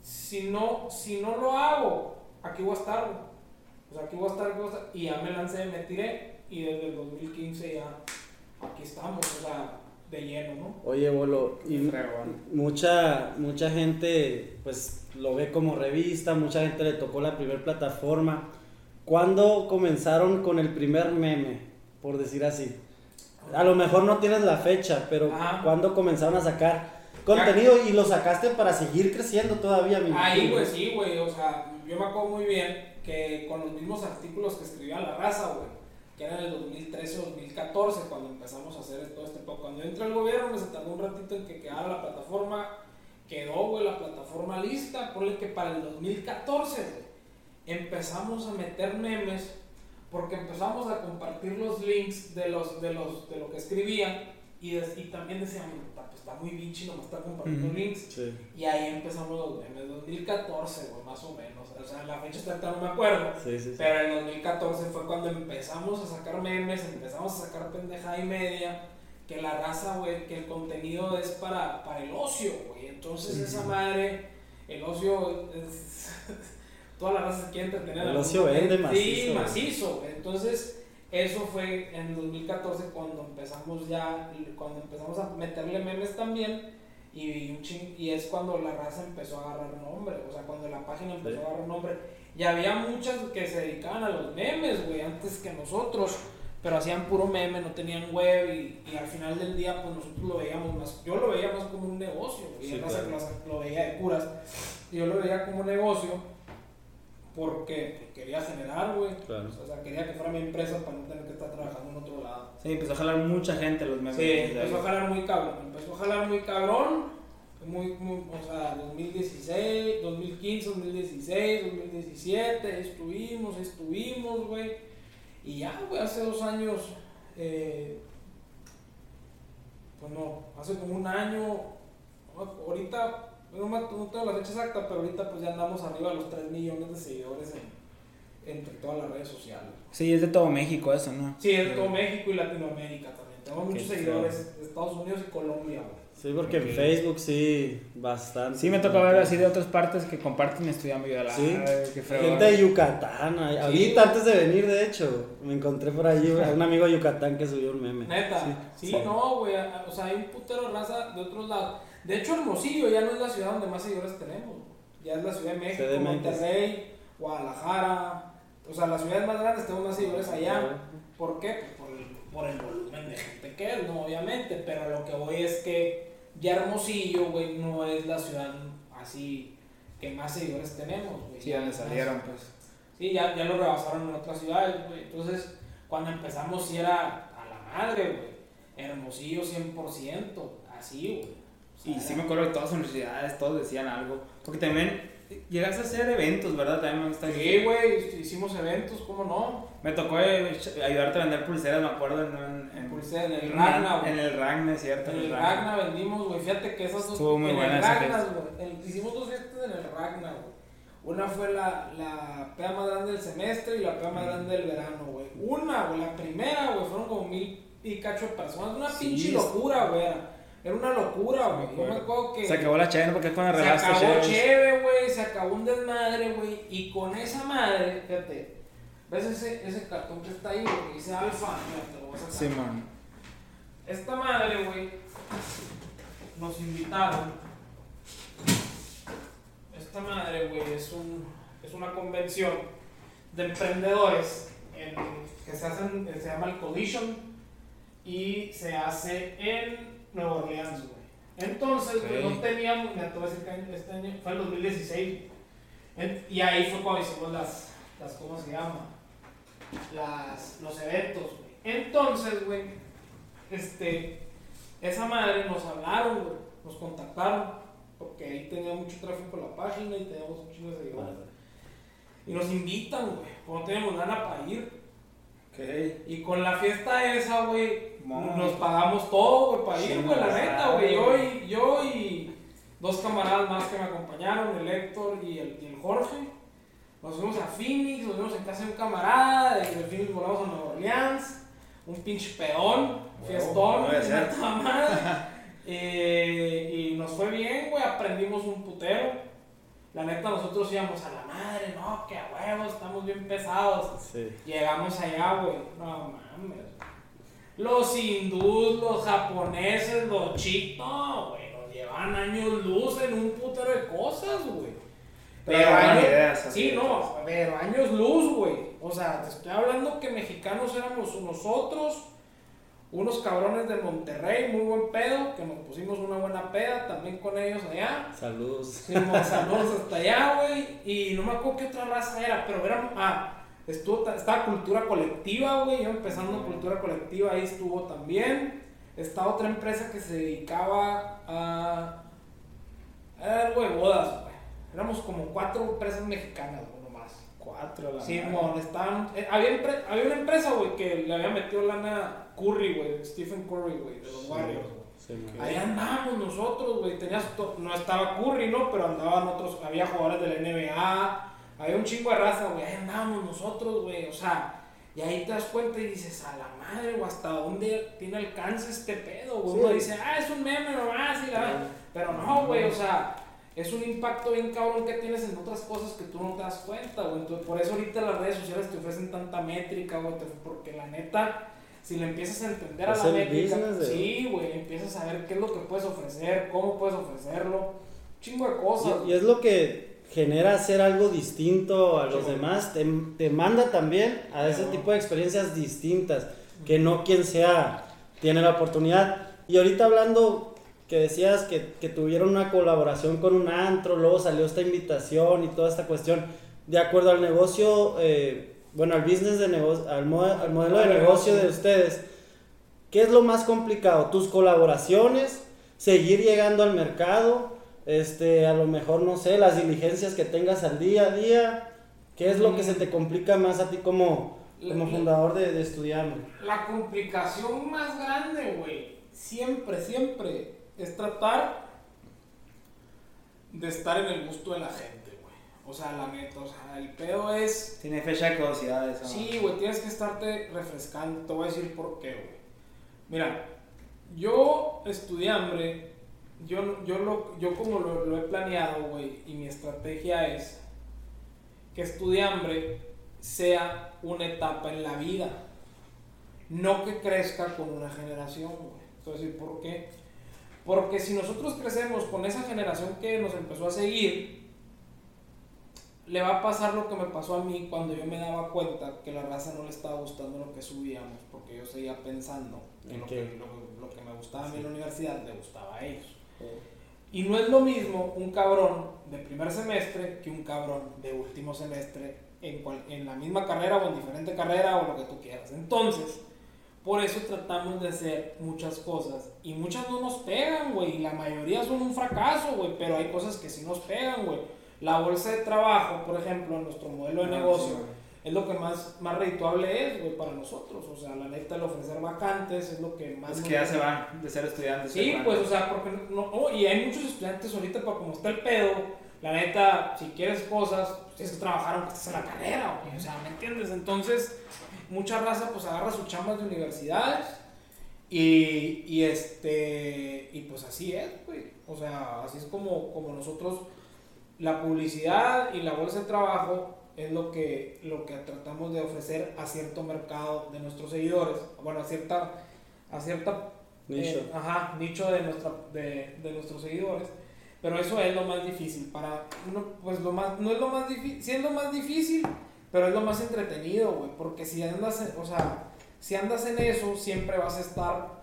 si no, si no lo hago, aquí voy a estar, güey. O sea, aquí voy a estar, voy a estar. Y ya me lancé, me tiré y desde el 2015 ya aquí estamos, o sea, de lleno, ¿no? Oye, Bolo, y mucha, mucha gente pues lo ve como revista, mucha gente le tocó la primera plataforma. ¿Cuándo comenzaron con el primer meme, por decir así? A lo mejor no tienes la fecha, pero Ajá. ¿cuándo comenzaron a sacar contenido y lo sacaste para seguir creciendo todavía? me Ahí, güey, sí, güey. O sea, yo me acuerdo muy bien que con los mismos artículos que escribía La Raza, güey, que era en el 2013 o 2014, cuando empezamos a hacer todo este poco. Cuando entró el gobierno, se tardó un ratito en que quedara la plataforma. Quedó, güey, la plataforma lista. Ponle que para el 2014, güey, empezamos a meter memes porque empezamos a compartir los links de, los, de, los, de lo que escribían y, y también decíamos, "Puta, pues está muy bichi, nomás está compartiendo Ujú. links. Sí. Y ahí empezamos los memes, 2014, güey, más o menos. O sea, la fecha exacta no me acuerdo. Sí, sí, sí. Pero en 2014 fue cuando empezamos a sacar memes, empezamos a sacar pendejada y media. Que la raza, güey, que el contenido es para, para el ocio, güey. Entonces esa madre, el ocio es... [LAUGHS] Toda la raza se quiere entretener. El en ocio vende momento. Sí, macizo, macizo. Entonces eso fue en 2014 cuando empezamos ya, cuando empezamos a meterle memes también. Y, un y es cuando la raza empezó a agarrar nombre, o sea, cuando la página empezó Sí. a agarrar nombre. Y había muchas que se dedicaban a los memes, güey, antes que nosotros. pero hacían puro meme, no tenían web y, y al final del día pues nosotros lo veíamos más, yo lo veía más como un negocio, y Sí, claro. lo, veía de curas, yo lo veía como un negocio porque quería generar, güey, Claro. o sea, quería que fuera mi empresa para no tener que estar trabajando en otro lado. Sí, empezó a jalar mucha gente los memes. Sí, empezó a jalar muy cabrón, empezó a jalar muy cabrón, muy, muy, o sea, 2016, 2015, 2016, 2017, estuvimos, estuvimos, güey, y ya, güey, hace dos años, eh, pues no, hace como un año, ahorita, no, me- no tengo la fecha exacta, pero ahorita pues ya andamos arriba de los 3 millones de seguidores en, entre todas las redes sociales. Sí, es de todo México eso, ¿no? Sí, es de todo México y Latinoamérica también. Tenemos muchos seguidores de Estados Unidos y Colombia, güey. Sí, porque en Ok. Facebook sí, bastante. Sí, me tocó ver así de otras partes que comparten estudiando y yo, la Sí. Gente de Yucatán. ahí- Ahorita antes de venir, de hecho, me encontré por ahí a un amigo de Yucatán que subió un meme. Neta. Sí, sí. no, güey. O sea, hay un putero raza de otros lados. De hecho, Hermosillo ya no es la ciudad donde más seguidores tenemos. Ya es la Ciudad de México, CDMX. Monterrey, Guadalajara. O sea, las ciudades más grandes tenemos más seguidores allá. ¿Por qué? Pues por el, por el volumen de gente que es, no, obviamente. Pero lo que voy es que ya Hermosillo, güey, no es la ciudad así que más seguidores tenemos, güey. Sí, donde salieron, pues. Sí, ya, ya lo rebasaron en otras ciudades, güey. Entonces, cuando empezamos, sí era a la madre, güey. Hermosillo 100%, así, güey. Y sí me acuerdo que todas las universidades, todos decían algo. Porque también llegas a hacer eventos, ¿verdad? También me gusta. Sí, güey, hicimos eventos, ¿cómo no? Me tocó eh, ayudarte a vender pulseras, me acuerdo, en, en, en, Pulseras en el Ragna, güey. En el Ragna, es cierto. En el Ragna vendimos, güey. Fíjate que esas dos. Estuvo muy en buena el Ragna, güey. Hicimos dos fiestas en el Ragna, güey. Una fue la, la peda más grande del semestre y la peda más grande del verano, güey. Una, güey, la primera, güey, fueron como mil y cacho personas. Una Sí, pinche locura, güey. Era una locura, güey. Yo me acuerdo. que. Se acabó la chain porque es cuando Se acabó chévere, güey, se acabó un desmadre, güey, y con esa madre, fíjate, ¿ves ese, ese cartón que está ahí, güey, dice alfa? Mira, te lo voy a sacar. Simón. Esta madre, güey, nos invitaron. Esta madre, güey, es, un, es una convención de emprendedores en- que se hacen, se llama el Collision y se hace en Nueva Orleans, güey. Entonces, güey, Ok. no teníamos, me atrevo a decir que año- este año fue el 2016. En- y ahí fue cuando hicimos las, las ¿cómo se llama? Las, los eventos, güey. Entonces, güey, este, esa madre nos hablaron, güey, nos contactaron, porque ahí tenía mucho tráfico la página y teníamos un chingo de seguidores. Y nos invitan, güey, porque no teníamos nada para ir. Ok. Y con la fiesta esa, güey, Mon. nos pagamos todo, güey, para ir, güey, la neta, güey. Yo y, yo y dos camaradas más que me acompañaron, el Héctor y el, y el Jorge. Nos fuimos a Phoenix, nos fuimos en casa de un camarada, de Phoenix volamos a Nueva Orleans, un pinche peón, fiestón, [LAUGHS] ser. una toda madre. [LAUGHS] Eh, y nos fue bien, güey, aprendimos un putero. La neta, nosotros íbamos a la madre, no, que a huevos, estamos bien pesados. Sí. Llegamos allá, güey. No mames. Los hindús, los japoneses, los chinos, no, güey. Nos llevan años luz en un putero de cosas, güey. Pero Pero años, ideas, así sí, no, pero años luz, güey. O sea, te estoy hablando que mexicanos éramos nosotros, unos cabrones de Monterrey, muy buen pedo, que nos pusimos una buena peda también con ellos allá. Saludos. Fuimos saludos hasta allá, güey. Y no me acuerdo qué otra raza era, pero era. Ah, estuvo, ta- estaba cultura colectiva, güey. Yo empezando cultura colectiva, ahí estuvo también. Estaba otra empresa que se dedicaba a. Era algo de bodas, güey. Éramos como cuatro empresas mexicanas, güey, nomás. Cuatro, la Sí, mon, estaban. eh, había, había una empresa, güey, que le había metido lana Curry, güey, Stephen Curry, güey, de los Warriors, güey. Sí, man. Ahí andábamos nosotros, güey. Tenías no estaba Curry, ¿no? Pero andaban otros, había jugadores de la NBA, había un chingo de raza, güey. Ahí andábamos nosotros, güey. O sea, y ahí te das cuenta y dices, a la madre, o hasta dónde tiene alcance este pedo, güey. Sí. Uno dice, ah, es un meme nomás, y la... Pero no, güey, o sea, es un impacto bien cabrón que tienes en otras cosas que tú no te das cuenta, güey. Entonces, por eso ahorita las redes sociales te ofrecen tanta métrica, güey. Porque la neta, si le empiezas a entender a la métrica, business sí, güey, empiezas a ver qué es lo que puedes ofrecer, cómo puedes ofrecerlo. Chingo de cosas. Y, y es lo que genera hacer algo distinto a los Sí. demás, te, te manda también a ese tipo de experiencias distintas. que no quien sea tiene la oportunidad. Y ahorita hablando que decías que, que tuvieron una colaboración con un antro, luego salió esta invitación y toda esta cuestión, de acuerdo al negocio, eh, bueno, al business de negocio, al, mo- al modelo de negocio de ustedes, ¿qué es lo más complicado? ¿Tus colaboraciones? ¿Seguir llegando al mercado? Este, a lo mejor, no sé, las diligencias que tengas al día a día. ¿Qué es lo que se te complica más a ti como, como fundador de, de Estudiambre? La complicación más grande, güey, siempre, siempre, es tratar de estar en el gusto de la gente, güey. O sea, la neta, o sea, el pedo es... Tiene fecha de caducidad eso. Sí, güey, tienes que estarte refrescando. Te voy a decir por qué, güey. Mira, yo estudié hambre, yo, yo, lo, yo como lo, lo he planeado, güey, y mi estrategia es que estudié hambre sea una etapa en la vida, no que crezca con una generación, güey. Decir por qué. Porque si nosotros crecemos con esa generación que nos empezó a seguir, le va a pasar lo que me pasó a mí cuando yo me daba cuenta que la raza no le estaba gustando lo que subíamos, porque yo seguía pensando que lo, Ok. que, lo, lo que me gustaba a mí en la universidad le gustaba a ellos. Y no es lo mismo un cabrón de primer semestre que un cabrón de último semestre en, cual- en la misma carrera o en diferente carrera o lo que tú quieras. Entonces, por eso tratamos de hacer muchas cosas y muchas no nos pegan, güey. y La mayoría son un fracaso, güey, pero hay cosas que sí nos pegan, güey. La bolsa de trabajo, por ejemplo, en nuestro modelo de Ah, negocio. Es lo que más, más redituable es, güey, para nosotros. O sea, la neta, el ofrecer vacantes es lo que más... Es que ya se van de ser estudiantes. Sí, se pues, o sea, porque no, no, y hay muchos estudiantes ahorita, para como está el pedo, la neta, si quieres cosas, pues, tienes que trabajar aunque estés en la carrera, güey, o sea, ¿me entiendes? Entonces, mucha raza, pues, agarra sus chambas de universidades y, y este, y pues así es, güey, o sea, así es como, como nosotros, la publicidad y la bolsa de trabajo es lo que, lo que tratamos de ofrecer a cierto mercado de nuestros seguidores, bueno, a cierta, a cierta Nicho. eh, ajá, nicho de, nuestra, de, de nuestros seguidores. Pero eso es lo más difícil. Para uno, pues lo más, no es lo más difícil, sí es lo más difícil, pero es lo más entretenido, güey. Porque si andas, en- o sea, si andas en eso, siempre vas a estar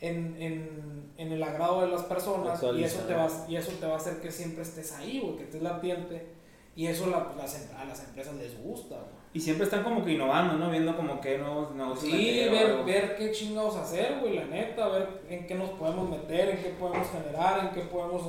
en, en, en el agrado de las personas y eso, te va, y eso te va a hacer que siempre estés ahí, güey, que estés latiente. Y eso la- las em- a las empresas les gusta, güey. Y siempre están como que innovando, ¿no? Viendo como que nuevos negocios. Sí, ver, ver qué chingados hacer, güey, la neta, ver en qué nos podemos meter, en qué podemos generar, en qué podemos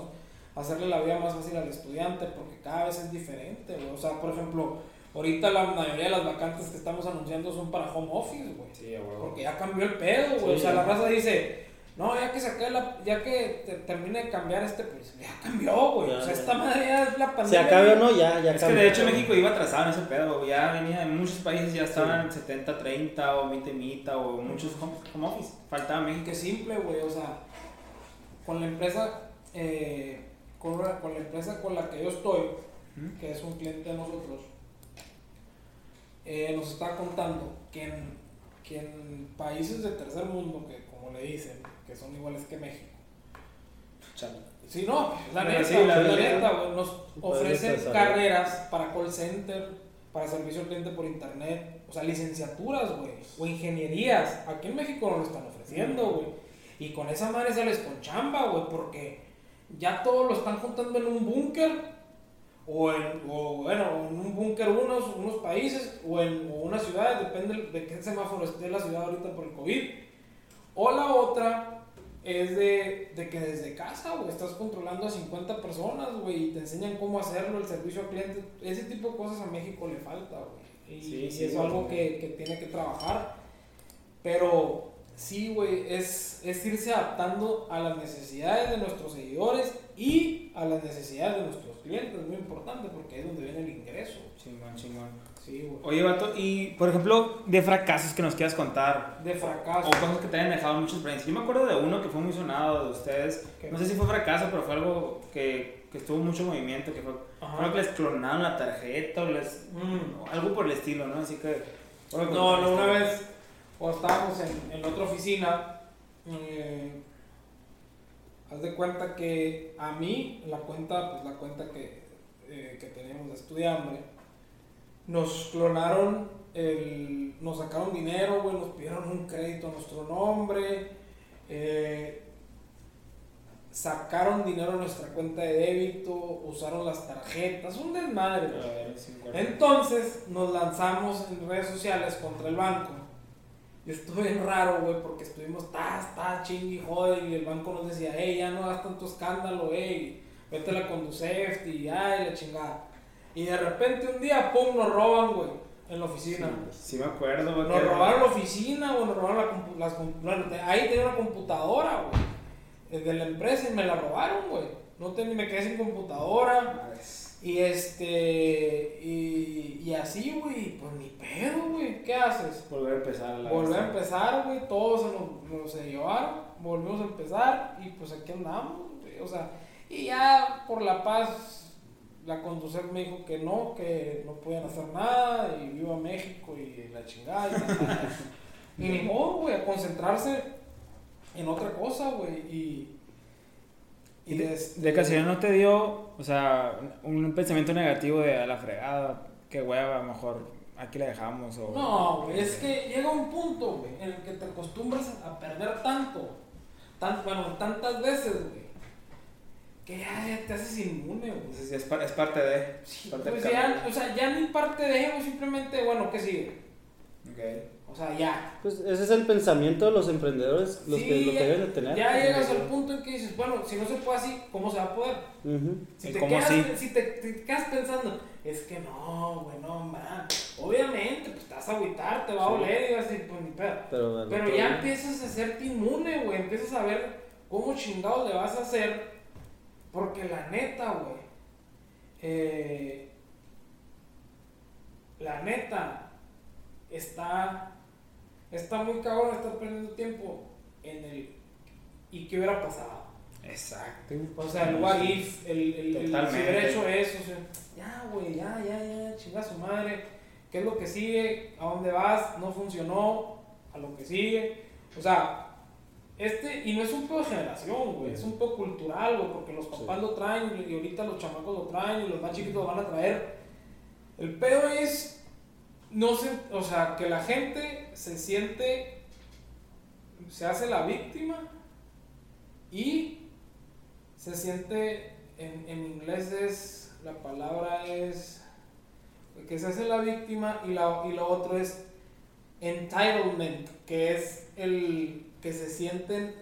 hacerle la vida más fácil al estudiante, porque cada vez es diferente, güey. O sea, por ejemplo, ahorita la mayoría de las vacantes que estamos anunciando son para home office, güey. Sí, huevo. Porque ya cambió el pedo, güey. Sí, o sea, la raza dice, no, ya que saqué la, ya que te- termine de cambiar este, pues ya cambió, güey. O sea, ya. esta madre ya es la Se pandemia. acabe o no, ya, ya Es que cambió. de hecho México iba atrasado en ese pedo, güey. ya venía en muchos países ya estaban 70-30 o 20-mita o muchos home, home office. Faltaba México. que simple, güey, o sea, con la empresa, eh, con, la, con la empresa con la que yo estoy, Ujú. que es un cliente de nosotros, eh, nos está contando que en, que en países de tercer mundo, que como le dicen, que son iguales que México, Chale. Sí, no, la neta, sí, la neta, güey, nos ofrecen carreras para call center, para servicio al cliente por internet, o sea, licenciaturas, güey, o ingenierías. Aquí en México no lo están ofreciendo, güey. Y con esa madre se les con chamba, güey, porque ya todo lo están juntando en un búnker, o en, o, bueno, en un búnker unos, unos países, o en o una ciudad, depende de qué semáforo esté la ciudad ahorita por el COVID. O la otra es de, de que desde casa, güey, estás controlando a 50 personas, güey, y te enseñan cómo hacerlo, el servicio al cliente. Ese tipo de cosas a México le falta, güey. Y, Sí, y sí, es algo que, que tiene que trabajar. Pero sí, güey, es, es irse adaptando a las necesidades de nuestros seguidores y a las necesidades de nuestros clientes. Es muy importante porque ahí es donde viene el ingreso. Chingón, chingón. Sí, güey. Oye, Vato, y por ejemplo, de fracasos que nos quieras contar. De fracaso. O cosas que te hayan dejado mucha experiencia. Yo me acuerdo de uno que fue muy sonado de ustedes. ¿Qué? No sé si fue fracaso, pero fue algo que, que estuvo mucho movimiento. Que fue creo que les clonaron la tarjeta o les. Mm. algo por el estilo, ¿no? Así que. No, no, una vez, cuando estábamos en, en otra oficina, eh, haz de cuenta que a mí, la cuenta, pues la cuenta que, eh, que teníamos de estudiambre, nos clonaron el, nos sacaron dinero, güey, nos pidieron un crédito a nuestro nombre, eh, sacaron dinero a nuestra cuenta de débito, usaron las tarjetas, un desmadre. Entonces nos lanzamos en redes sociales contra el banco. Y estuvo bien raro, güey, porque estuvimos, ta, ta, chingui, joder, y el banco nos decía, hey, ya no hagas tanto escándalo, hey, vete a la Conduceft y ay, la chingada. Y de repente un día, pum, nos roban, güey, en la oficina. Sí me acuerdo, güey. Nos robaron la oficina, güey, nos robaron la las ahí tenía una computadora, güey, eh, de la empresa y me la robaron, güey. No tenía, me quedé sin computadora. Y este, y, y así, güey, pues ni pedo, güey, ¿qué haces? Volver a empezar la Volver a empezar, güey, todos se nos, se llevaron, volvimos a empezar y pues aquí andamos, güey, o sea, y ya por la paz, la conducir me dijo que no, que no podían hacer nada y viva México y la chingada y, [LAUGHS] y ni modo, güey, a concentrarse en otra cosa, güey, y... Y de, de casualidad no te dio, o sea, un pensamiento negativo de a la fregada, qué hueva, mejor aquí la dejamos o... No, güey, es que llega un punto, güey, en el que te acostumbras a perder tanto, tan, bueno, tantas veces, güey, que ya, ya te haces inmune, güey. Entonces, es, es parte de... Sí, parte pues ya, o sea, ya ni parte de ego, simplemente, bueno, ¿qué sigue? Ok. O sea, ya. Pues ese es el pensamiento de los emprendedores, los Sí, que lo que deben de tener. Ya llegas al punto en que dices, bueno, si no se puede así, ¿cómo se va a poder? Si ¿Y te, cómo quedas, sí? si te, te quedas pensando, es que no, güey, no, man. Obviamente, pues te vas a agüitar, te va a oler y vas a decir, pues ni pedo. Pero, bueno, Pero todo ya bien. empiezas a hacerte inmune, güey. Empiezas a ver cómo chingados le vas a hacer. Porque la neta, güey. eh, la neta está. Está muy cabrón estar perdiendo tiempo en el. ¿Y qué hubiera pasado? Exacto. O sea, el what if, el, el, el si Totalmente. hubiera hecho eso, o sea, ya, güey, ya, ya, ya, chinga su madre, ¿qué es lo que sigue? ¿A dónde vas? ¿No funcionó? ¿A lo que sigue? O sea, este, y no es un pedo de generación, güey, es un pedo cultural, güey, porque los papás Sí. lo traen y ahorita los chamacos lo traen y los más chiquitos lo van a traer. El pedo es, no sé, o sea, que la gente se siente, se hace la víctima y se siente, en, en inglés es, la palabra es, que se hace la víctima y, la, y lo otro es entitlement, que es el que se sienten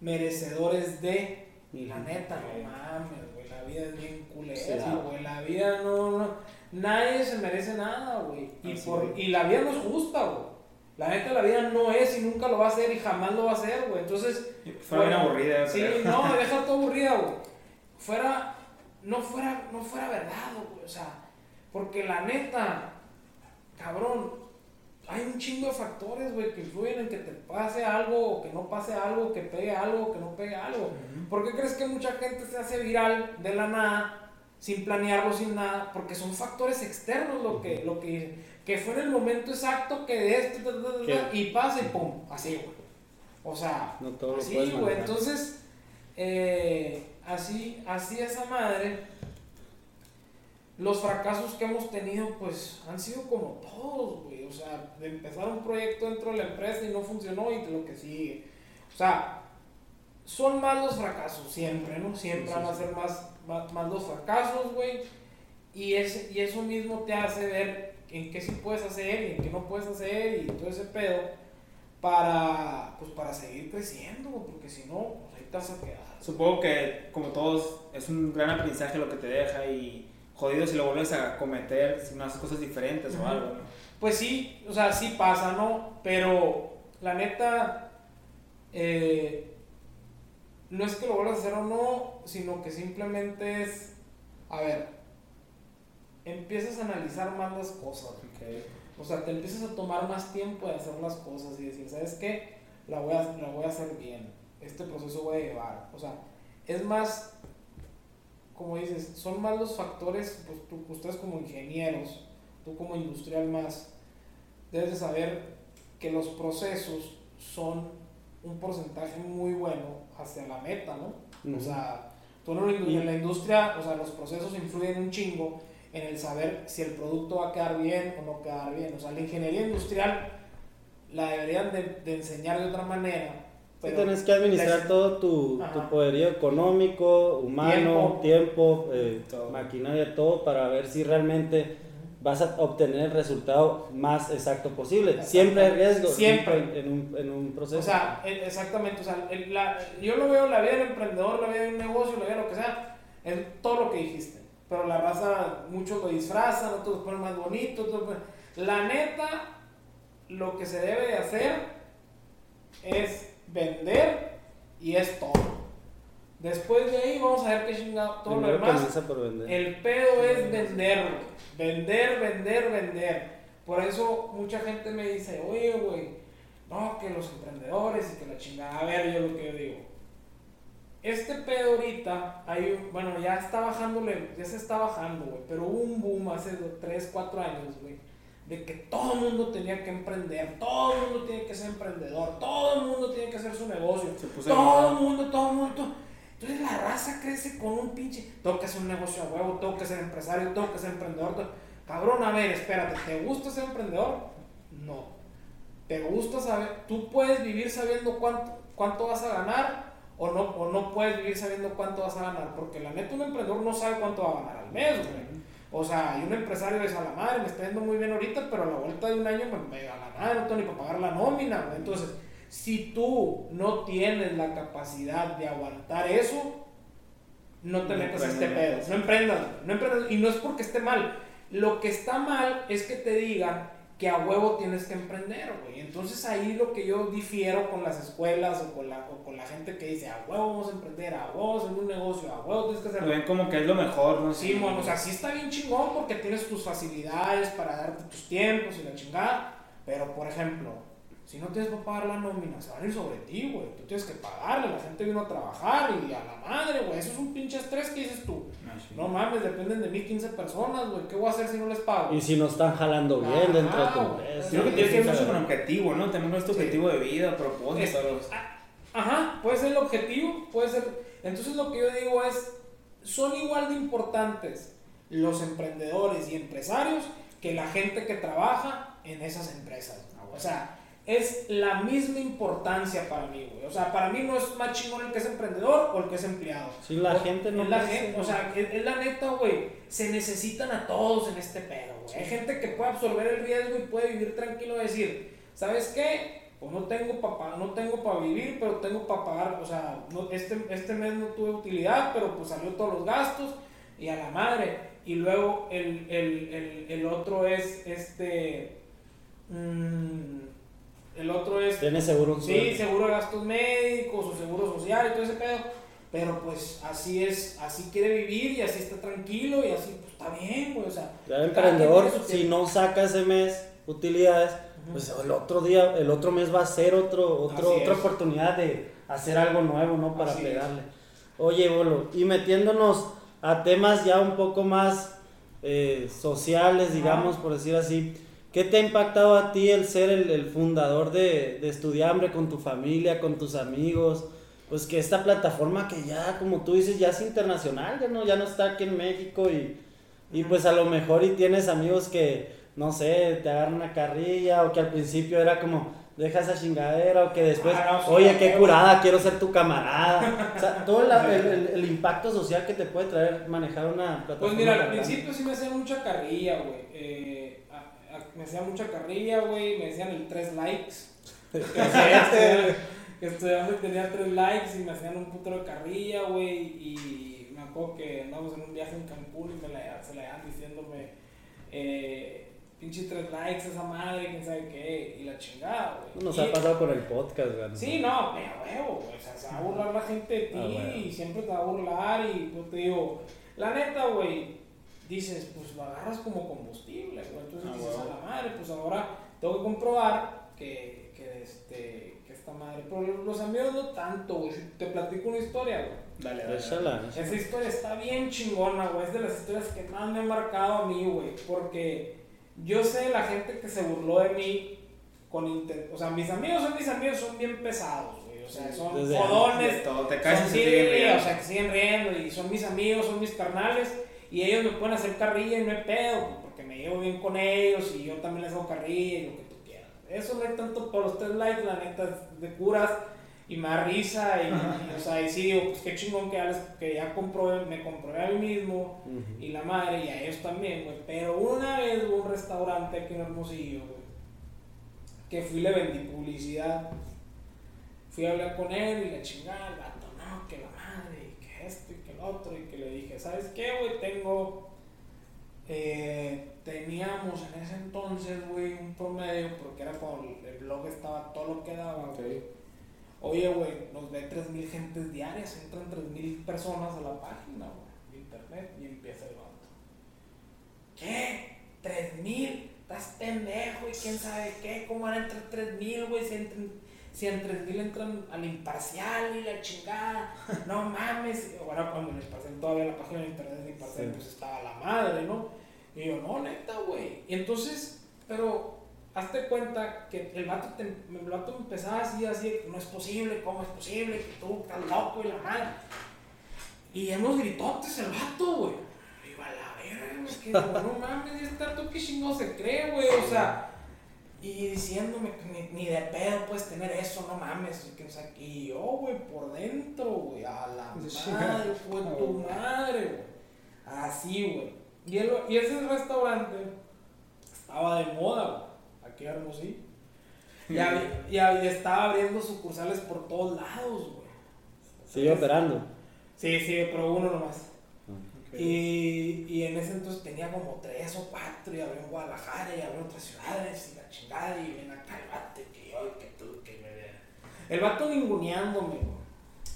merecedores de, y la neta, no mames, güey, la vida es bien culera, Sí, sí. güey, la vida no, no, nadie se merece nada, güey, y, por, y la vida no es justa, güey. La neta, la vida no es y nunca lo va a ser y jamás lo va a ser, güey. Entonces, Fue bien Bueno, aburrida. Sí, creo. no, [LAUGHS] deja todo aburrida, güey. Fuera, no fuera, no fuera verdad, güey. O sea, porque la neta, cabrón, hay un chingo de factores, güey, que influyen en que te pase algo, o que no pase algo, que pegue algo, que no pegue algo. ¿Por qué crees que mucha gente se hace viral de la nada, sin planearlo, sin nada? Porque son factores externos lo que, lo que, que fue en el momento exacto que de esto, y pasa y pum, así, güey. O sea, No todo lo así, güey. manejar. Entonces, eh, así, así esa madre, los fracasos que hemos tenido, pues, han sido como todos, güey. O sea, de empezar un proyecto dentro de la empresa y no funcionó y lo que sigue. O sea, son más los fracasos, siempre, ¿no? Siempre Sí, sí, van a ser más, más, más los fracasos, güey. Y, y eso mismo te hace ver en qué sí puedes hacer y en qué no puedes hacer y todo ese pedo para, pues, para seguir creciendo, porque si no, pues ahí te vas a quedar. Supongo que, como todos, es un gran aprendizaje lo que te deja y jodido si lo vuelves a cometer, si no haces cosas diferentes o algo, ¿no? Pues sí, o sea, sí pasa, ¿no? Pero la neta, eh, no es que lo vuelvas a hacer o no, sino que simplemente es, a ver, empiezas a analizar más las cosas. O sea, te empiezas a tomar más tiempo de hacer las cosas y decir, ¿sabes qué? La voy a, la voy a hacer bien. Este proceso voy a llevar. O sea, es más, como dices, son más los factores, pues tú, ustedes como ingenieros, tú como industrial más, debes de saber que los procesos son un porcentaje muy bueno hacia la meta, ¿no? O sea, tú en la, en la industria, o sea, los procesos influyen un chingo en el saber si el producto va a quedar bien o no quedar bien. O sea, la ingeniería industrial la deberían de, de enseñar de otra manera. Pero tienes que administrar todo tu, tu, poderío económico, humano, tiempo, eh, maquinaria, todo para ver si realmente vas a obtener el resultado más exacto posible. Siempre hay riesgo, siempre, en, un, en, un, proceso. O sea, exactamente, o sea, la, yo lo veo, la vida del emprendedor, la vida de un negocio, la vida de lo que sea, es todo lo que dijiste. Pero la raza, muchos lo disfrazan, otros lo ponen más bonito. La neta, lo que se debe de hacer es vender y es todo. Después de ahí vamos a ver qué chingado todo lo demás. El pedo es venderlo. Vender, vender, vender. Por eso mucha gente me dice, oye, güey, no, que los emprendedores y que la chingada. A ver, yo lo que yo digo. Este pedo ahorita, hay, bueno, ya está bajando, ya se está bajando, güey, pero hubo un boom hace 3, 4 años, güey, de que todo el mundo tenía que emprender, todo el mundo tiene que ser emprendedor, todo el mundo tiene que hacer su negocio, todo el mundo, todo el mundo. Entonces la raza crece con un pinche, tengo que hacer un negocio a huevo, tengo que ser empresario, tengo que ser emprendedor. Cabrón, a ver, espérate, ¿te gusta ser emprendedor? No. ¿Te gusta saber? ¿Tú puedes vivir sabiendo cuánto, cuánto vas a ganar o no, o no puedes vivir sabiendo cuánto vas a ganar? Porque la neta un emprendedor no sabe cuánto va a ganar al mes, güey. O sea, y un empresario dice a la madre, me está yendo muy bien ahorita, pero a la vuelta de un año me, me a la madre, no tengo ni para pagar la nómina, güey. Entonces, si tú no tienes la capacidad de aguantar eso, no te metas este pedo. No emprendas, no emprendas. Y no es porque esté mal. Lo que está mal es que te digan que a huevo tienes que emprender, güey. Entonces ahí lo que yo difiero con las escuelas o con la, con la gente que dice, a huevo vamos a emprender, a huevo hacer un negocio, a huevo tienes que hacer... ven como que es lo mejor, ¿no? Sí, bueno, o sea, sí está bien chingón porque tienes tus facilidades para darte tus tiempos y la chingada, pero por ejemplo, si no tienes que pagar la nómina, se van a ir sobre ti, güey. Tú tienes que pagarle, la gente vino a trabajar y a la madre, güey. Eso es un pinche estrés que dices tú. Ah, no mames, dependen de mí 15 personas, güey. ¿Qué voy a hacer si no les pago? Y si no están jalando bien dentro de tu empresa. Creo que tienes que ver mucho con objetivo, ¿no? También nuestro objetivo de vida, propósito. Ah, ajá, puede ser el objetivo, puede ser. Entonces lo que yo digo es, son igual de importantes los emprendedores y empresarios que la gente que trabaja en esas empresas. O sea, es la misma importancia para mí, güey. O sea, para mí no es más chingón el que es emprendedor o el que es empleado. Sí, la gente no es la gente, O sea, es, la neta, güey. Se necesitan a todos en este pedo, güey. Hay gente que puede absorber el riesgo y puede vivir tranquilo y decir, ¿sabes qué? Pues no tengo para no tengo para vivir, pero tengo para pagar, o sea, no, este, este mes no tuve utilidad, pero pues salió todos los gastos y a la madre. Y luego el, el, el, el otro es este... Mmm, el otro es. Tiene seguro Sí, seguro de gastos médicos o seguro social y todo ese pedo. Pero pues así es, así quiere vivir y así está tranquilo y así pues está bien, güey. O sea, el emprendedor, si no saca ese mes utilidades, pues el otro día, el otro mes va a ser otro, otro otra oportunidad de hacer algo nuevo, ¿no? Para pegarle. Oye, Bolo, y metiéndonos a temas ya un poco más eh, sociales, digamos, por decir así. ¿Qué te ha impactado a ti el ser el, fundador de, de Estudiambre con tu familia, con tus amigos? Pues que esta plataforma que ya, como tú dices, ya es internacional, ya no, ya no está aquí en México y, y pues a lo mejor y tienes amigos que, no sé, te agarran una carrilla o que al principio era como, deja esa chingadera o que después, ah, oye, qué curada, quiero ser tu camarada. o sea, [LAUGHS] todo el, el, impacto social que te puede traer manejar una plataforma. Pues mira, al principio sí me hacía mucha carrilla, güey. Eh, me hacían mucha carrilla, güey, me decían el 3 likes. [LAUGHS] que estudiando tenía 3 likes y me hacían un puto de carrilla, güey, y me acuerdo que andábamos en un viaje en Cancún y me la, se la iban diciéndome, eh, pinche 3 likes esa madre, quién sabe qué, y la chingada, güey. Nos ha pasado con el podcast, güey. Sí, no, me huevo, güey, o sea, se va a burlar la gente de ah, ti y siempre te va a burlar y yo te digo, la neta, güey, dices, pues lo agarras como combustible, Entonces ah, dices, a la madre, pues ahora tengo que comprobar que, que, este, que esta madre. Pero los amigos no tanto, güey. Te platico una historia, güey. Dale, dale, Esa historia está bien chingona, güey. Es de las historias que más me han marcado a mí, güey. Porque yo sé la gente que se burló de mí con intent... O sea, mis amigos son mis amigos, son bien pesados, güey. O sea, son jodones. Todo, te caes y siguen riendo. O sea, que siguen riendo y son mis amigos, son mis carnales Y ellos me pueden hacer carrilla y no hay pedo, pues, porque me llevo bien con ellos y yo también les hago carrilla y lo que tú quieras. Eso no hay tanto por los tres likes, la neta, es de curas y me da risa y, y, o sea, y sí digo, pues qué chingón que ya, les- que ya comprobé, me comprobé a mí mismo y la madre y a ellos también, güey. Pero una vez hubo un restaurante aquí en Hermosillo, güey, que fui y le vendí publicidad. Fui a hablar con él y le chingaba el vato, no, que la madre, esto y que el otro, y que le dije, ¿sabes qué, güey? Tengo. eh, teníamos en ese entonces, güey, un promedio, porque era cuando el- blog estaba todo lo que daba, güey. Oye, güey, nos ve 3.000 gentes diarias, entran 3.000 personas a la página, güey, de internet, y empieza el vato. ¿Qué? ¿3.000? Estás pendejo y quién sabe qué, ¿cómo van a entrar 3.000, güey? Si, entran- si en 3.000 entran al imparcial y la chingada, [LAUGHS] no mames. Ahora cuando el imparcial todavía la página de internet de imparcial, Sí. pues estaba la madre, ¿no? Y yo, no, neta, güey. Y entonces, pero hazte cuenta que el vato, te, el vato empezaba así, así, no es posible, ¿cómo es posible? Que tú estás loco y la madre. Y hemos gritotes el vato, güey. Digo, a la verga, güey, que digo, no mames, este vato que chingo se cree, güey, o sea. Y diciéndome que ni, ni de pedo puedes tener eso, no mames. Y, que, o sea, y yo, güey, por dentro, güey, a la madre, fue tu madre, güey. Así, güey. Y, el- y ese restaurante estaba de moda, güey, aquí Hermosillo. Y, [LAUGHS] y estaba abriendo sucursales por todos lados, güey. Sigue operando. Sí, sí, pero uno nomás. Y, y en ese entonces tenía como tres o cuatro, y abrió en Guadalajara, y abrió en otras ciudades, y la chingada, y ven acá el vato, que yo, que tú, que me vean. El vato ninguneándome.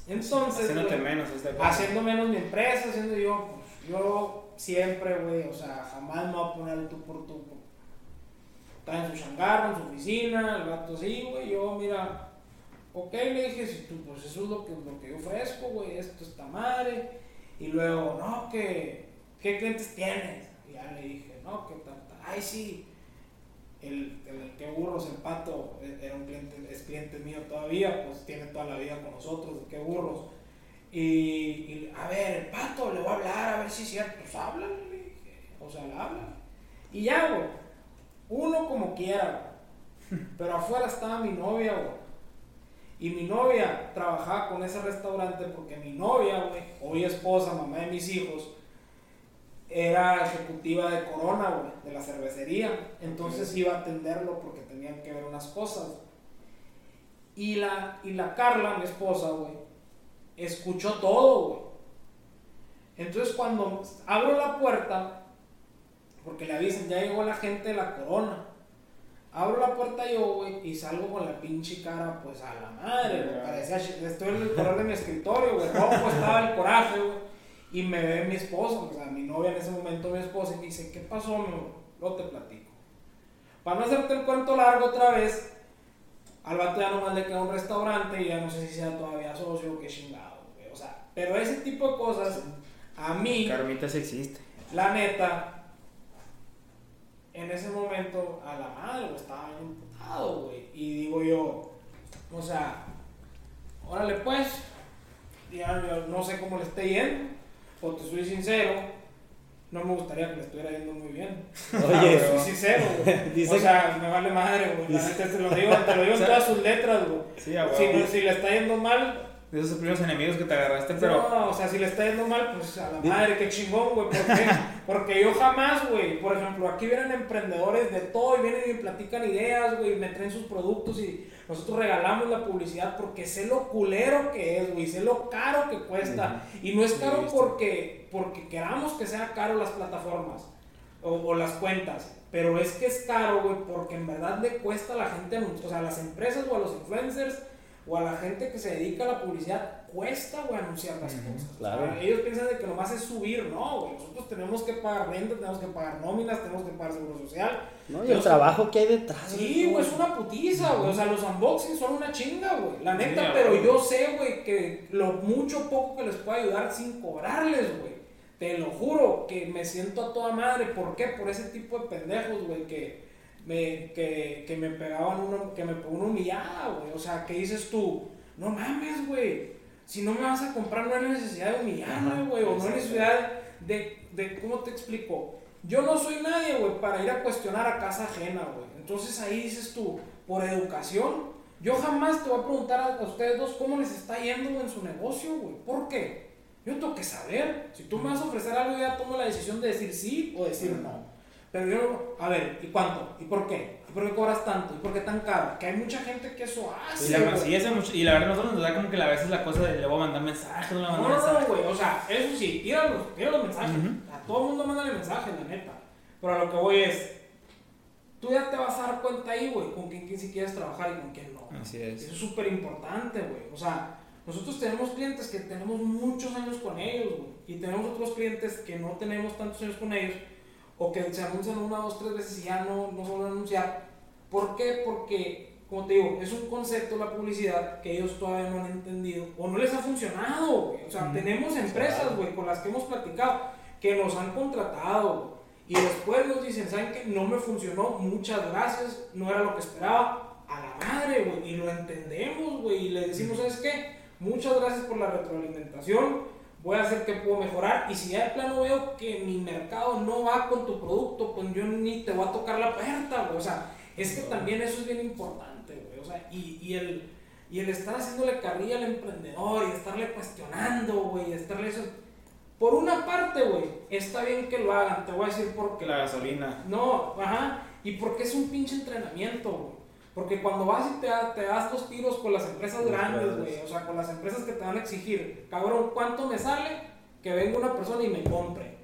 Entonces, Haciéndote güey, menos este haciendo menos mi empresa, haciendo yo, pues yo siempre, güey, o sea, jamás me voy a poner tú por tú. Está en su changarro, en su oficina, el vato así, güey, yo, mira, ok, le dije, si tú, pues eso es lo que, lo que yo ofrezco, güey, esto está madre. Y luego, no, que, ¿qué clientes tienes? Y ya le dije, no, que tal. Ay, sí, el, el que burros, el pato, e- era un cliente, es cliente mío todavía, pues tiene toda la vida con nosotros, qué burros. Y, y, a ver, el pato, le voy a hablar, a ver si es cierto. Pues dije. O sea, le habla. Y ya, güey. Uno como quiera. [LAUGHS] Pero afuera estaba mi novia, güey. Y mi novia trabajaba con ese restaurante porque mi novia, güey, hoy esposa, mamá de mis hijos, era ejecutiva de Corona, güey, de la cervecería. Entonces iba a atenderlo porque tenían que ver unas cosas. Y la, y la Carla, mi esposa, güey, escuchó todo, güey. Entonces cuando abro la puerta, porque le avisan, ya llegó la gente de la corona. Abro la puerta yo, güey, y salgo con la pinche cara, pues a la madre, güey. Parecía, estoy en el color de mi escritorio, güey. Rojo estaba el coraje, güey. Y me ve mi esposo, o sea, mi novia en ese momento, mi esposa, y me dice, ¿qué pasó, mi? Luego te platico. Para no hacerte el cuento largo otra vez, al vato ya nomás le queda un restaurante y ya no sé si sea todavía socio o qué chingado, güey. O sea, pero ese tipo de cosas, a mí, Carmitas existe. la neta, en ese momento, a la madre, güey, estaba bien imputado, güey. Y digo yo, o sea, órale pues, ya yo no sé cómo le esté yendo, porque soy sincero, no me gustaría que le estuviera yendo muy bien. Oye, soy sincero, güey. [LAUGHS] O sea, me vale madre, güey. La neta, te lo digo, te lo digo en [LAUGHS] todas sus letras, güey. Sí, Si, si le está yendo mal, De esos primeros enemigos que te agarraste, pero. no, o sea, si le está yendo mal, pues a la madre, qué chingón, güey. ¿Por qué? [LAUGHS] Porque yo jamás, güey, por ejemplo, aquí vienen emprendedores de todo y vienen y me platican ideas, güey, me traen sus productos y nosotros regalamos la publicidad porque sé lo culero que es, güey, sé lo caro que cuesta. Y no es caro porque, porque queramos que sea caro las plataformas o, o las cuentas. Pero es que es caro, güey, porque en verdad le cuesta a la gente, o sea, a las empresas o a los influencers o a la gente que se dedica a la publicidad, cuesta, güey, anunciar las cosas. claro. O sea, ellos piensan de que nomás es subir, no, güey. Nosotros tenemos que pagar renta, tenemos que pagar nóminas, tenemos que pagar seguro social. ¿no? Y el trabajo que hay detrás. Sí, güey, es una putiza, güey. O sea, los unboxings son una chinga, güey. La neta, Sí, pero yo sé, güey, que lo mucho poco que les puedo ayudar sin cobrarles, güey. Te lo juro que me siento a toda madre. ¿Por qué? Por ese tipo de pendejos, güey, que me, que, que me pegaban una, que me pegó una humillada, güey. O sea, que dices tú, no mames, güey. Si no me vas a comprar, no hay necesidad de humillarme, güey. O no hay necesidad de, de, ¿cómo te explico? Yo no soy nadie, güey, para ir a cuestionar a casa ajena, güey. Entonces ahí dices tú, por educación, yo jamás te voy a preguntar a, ustedes dos cómo les está yendo en su negocio, güey. ¿Por qué? Yo tengo que saber. Si tú me vas a ofrecer algo, ya tomo la decisión de decir sí o decir no. Pero yo, a ver, ¿y cuánto? ¿Y por qué? ¿Y por qué cobras tanto? ¿Y por qué tan caro? Que hay mucha gente que eso hace. Y la, sí, mucho, y la verdad, nosotros nos da como que a veces la cosa de le voy a mandar mensajes, no le voy a mandar No, no, güey, o sea, eso sí, tira los, tira los mensajes. A todo el mundo manda mensajes, la neta. Pero a lo que voy es, tú ya te vas a dar cuenta ahí, güey, con quién, quién sí quieres trabajar y con quién no. Así es. Eso es súper importante, güey. O sea, nosotros tenemos clientes que tenemos muchos años con ellos, güey. Y tenemos otros clientes que no tenemos tantos años con ellos o que se anuncian una, dos, tres veces y ya no, no vuelven a anunciar. ¿Por qué? Porque, como te digo, es un concepto la publicidad que ellos todavía no han entendido o no les ha funcionado, güey. O sea, tenemos empresas, güey, con las que hemos platicado que nos han contratado, Y después nos dicen, ¿saben qué? No me funcionó, muchas gracias, no era lo que esperaba. A la madre, güey. Y lo entendemos, güey. Y le decimos, ¿sabes qué? Muchas gracias por la retroalimentación voy a hacer que puedo mejorar y si ya de plano veo que mi mercado no va con tu producto, pues yo ni te voy a tocar la puerta, güey. O sea, es que también eso es bien importante, güey. O sea, y, y, el, y el estar haciéndole carrilla al emprendedor y estarle cuestionando, güey, y estarle eso... Por una parte, güey, está bien que lo hagan, te voy a decir por qué. La gasolina. No, ajá, y porque es un pinche entrenamiento, güey. Porque cuando vas y te, te das dos tiros con las empresas grandes, güey, o sea, con las empresas que te van a exigir, cabrón, ¿cuánto me sale que venga una persona y me compre?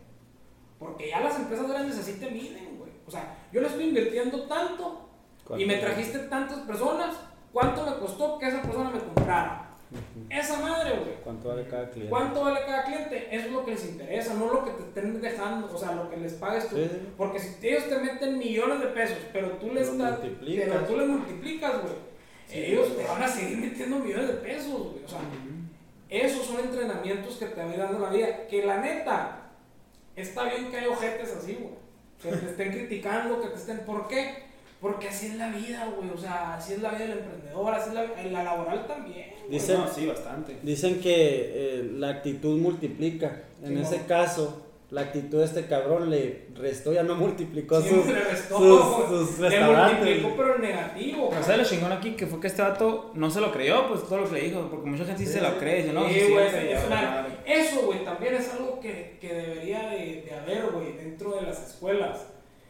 Porque ya las empresas grandes así te miden, güey. O sea, yo le estoy invirtiendo tanto y me trajiste tantas personas, ¿cuánto me costó que esa persona me comprara? Esa madre, güey. ¿Cuánto vale cada cliente? ¿Cuánto vale cada cliente? Eso es lo que les interesa, no lo que te estén dejando, o sea, lo que les pagues tú. Porque si ellos te meten millones de pesos, pero tú les, pero tú les multiplicas, güey, ellos te van a seguir metiendo millones de pesos, güey. O sea, esos son entrenamientos que te van dando la vida. Que la neta, está bien que hay ojetes así, güey. Que te estén criticando, que te estén. ¿Por qué? Porque así es la vida, güey. O sea, así es la vida del emprendedor, así es la, la laboral también. Dicen, sí, bastante. Dicen que eh, la actitud multiplica. En ese caso, la actitud de este cabrón le restó, ya no multiplicó sí, sus, le restó, sus, sus Le multiplicó, pero en negativo. O sea, lo chingón aquí que fue que este vato no se lo creyó, pues todo lo que le dijo. Porque mucha gente sí, se lo cree. Dice, no, sí, güey. eso, güey, también es algo que, que debería de, de haber, güey, dentro de las escuelas.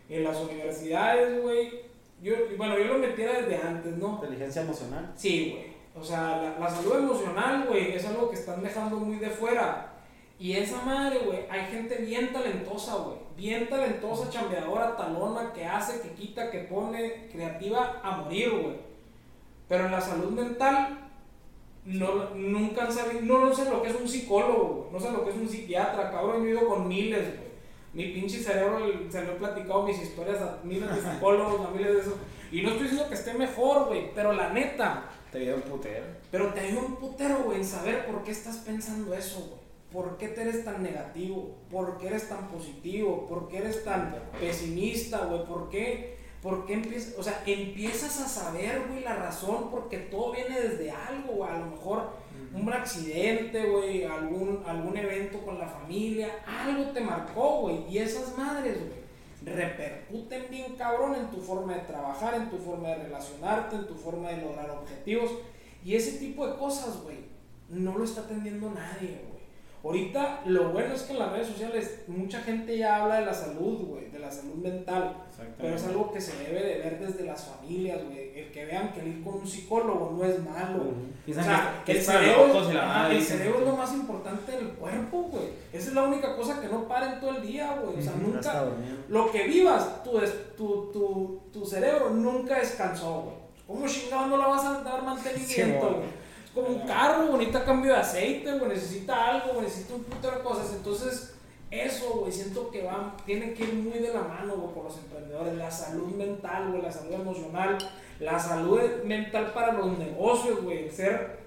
En las universidades, güey yo, bueno, yo lo metiera desde antes, ¿no? Inteligencia emocional. Sí, güey. O sea, la, salud emocional, güey, es algo que están dejando muy de fuera. Y esa madre, güey, hay gente bien talentosa, güey. Bien talentosa, chambeadora, talona, que hace, que quita, que pone, creativa a morir, güey. Pero en la salud mental, no, nunca han sabido, no, no sé lo que es un psicólogo, güey. No sé lo que es un psiquiatra, cabrón. Yo he ido con miles, güey mi pinche cerebro se lo he platicado mis historias a miles de psicólogos, a miles de eso. Y no estoy diciendo que esté mejor, güey, pero la neta. Te ayuda un putero. Pero te ayuda un putero, güey, en saber por qué estás pensando eso, güey. ¿Por qué te eres tan negativo? ¿Por qué eres tan positivo? ¿Por qué eres tan pesimista, güey? ¿Por qué? ¿Por qué empiezas? O sea, empiezas a saber, güey, la razón porque todo viene desde algo, güey. A lo mejor un accidente, güey, algún, algún evento con la familia, algo te marcó, güey. Y esas madres, güey, repercuten bien cabrón en tu forma de trabajar, en tu forma de relacionarte, en tu forma de lograr objetivos. Y ese tipo de cosas, güey, no lo está atendiendo nadie, güey. Ahorita lo bueno es que en las redes sociales mucha gente ya habla de la salud, güey, de la salud mental. Pero es algo que se debe de ver desde las familias, güey. El que vean que ir con un psicólogo no es malo. O sea, que el, cerebro, el cerebro es lo más importante del cuerpo, güey. Esa es la única cosa que no para en todo el día, güey. O sea, nunca. Lo que vivas, tu, tu, tu, tu cerebro nunca descansó, güey. ¿Cómo chingado no la vas a dar mantenimiento, güey? como un carro, bonita cambio de aceite, güey, necesita algo, güey, necesita un puto de cosas. Entonces, eso, güey, siento que va, tiene que ir muy de la mano, güey, por los emprendedores. La salud mental, güey, la salud emocional, la salud mental para los negocios, güey, el ser,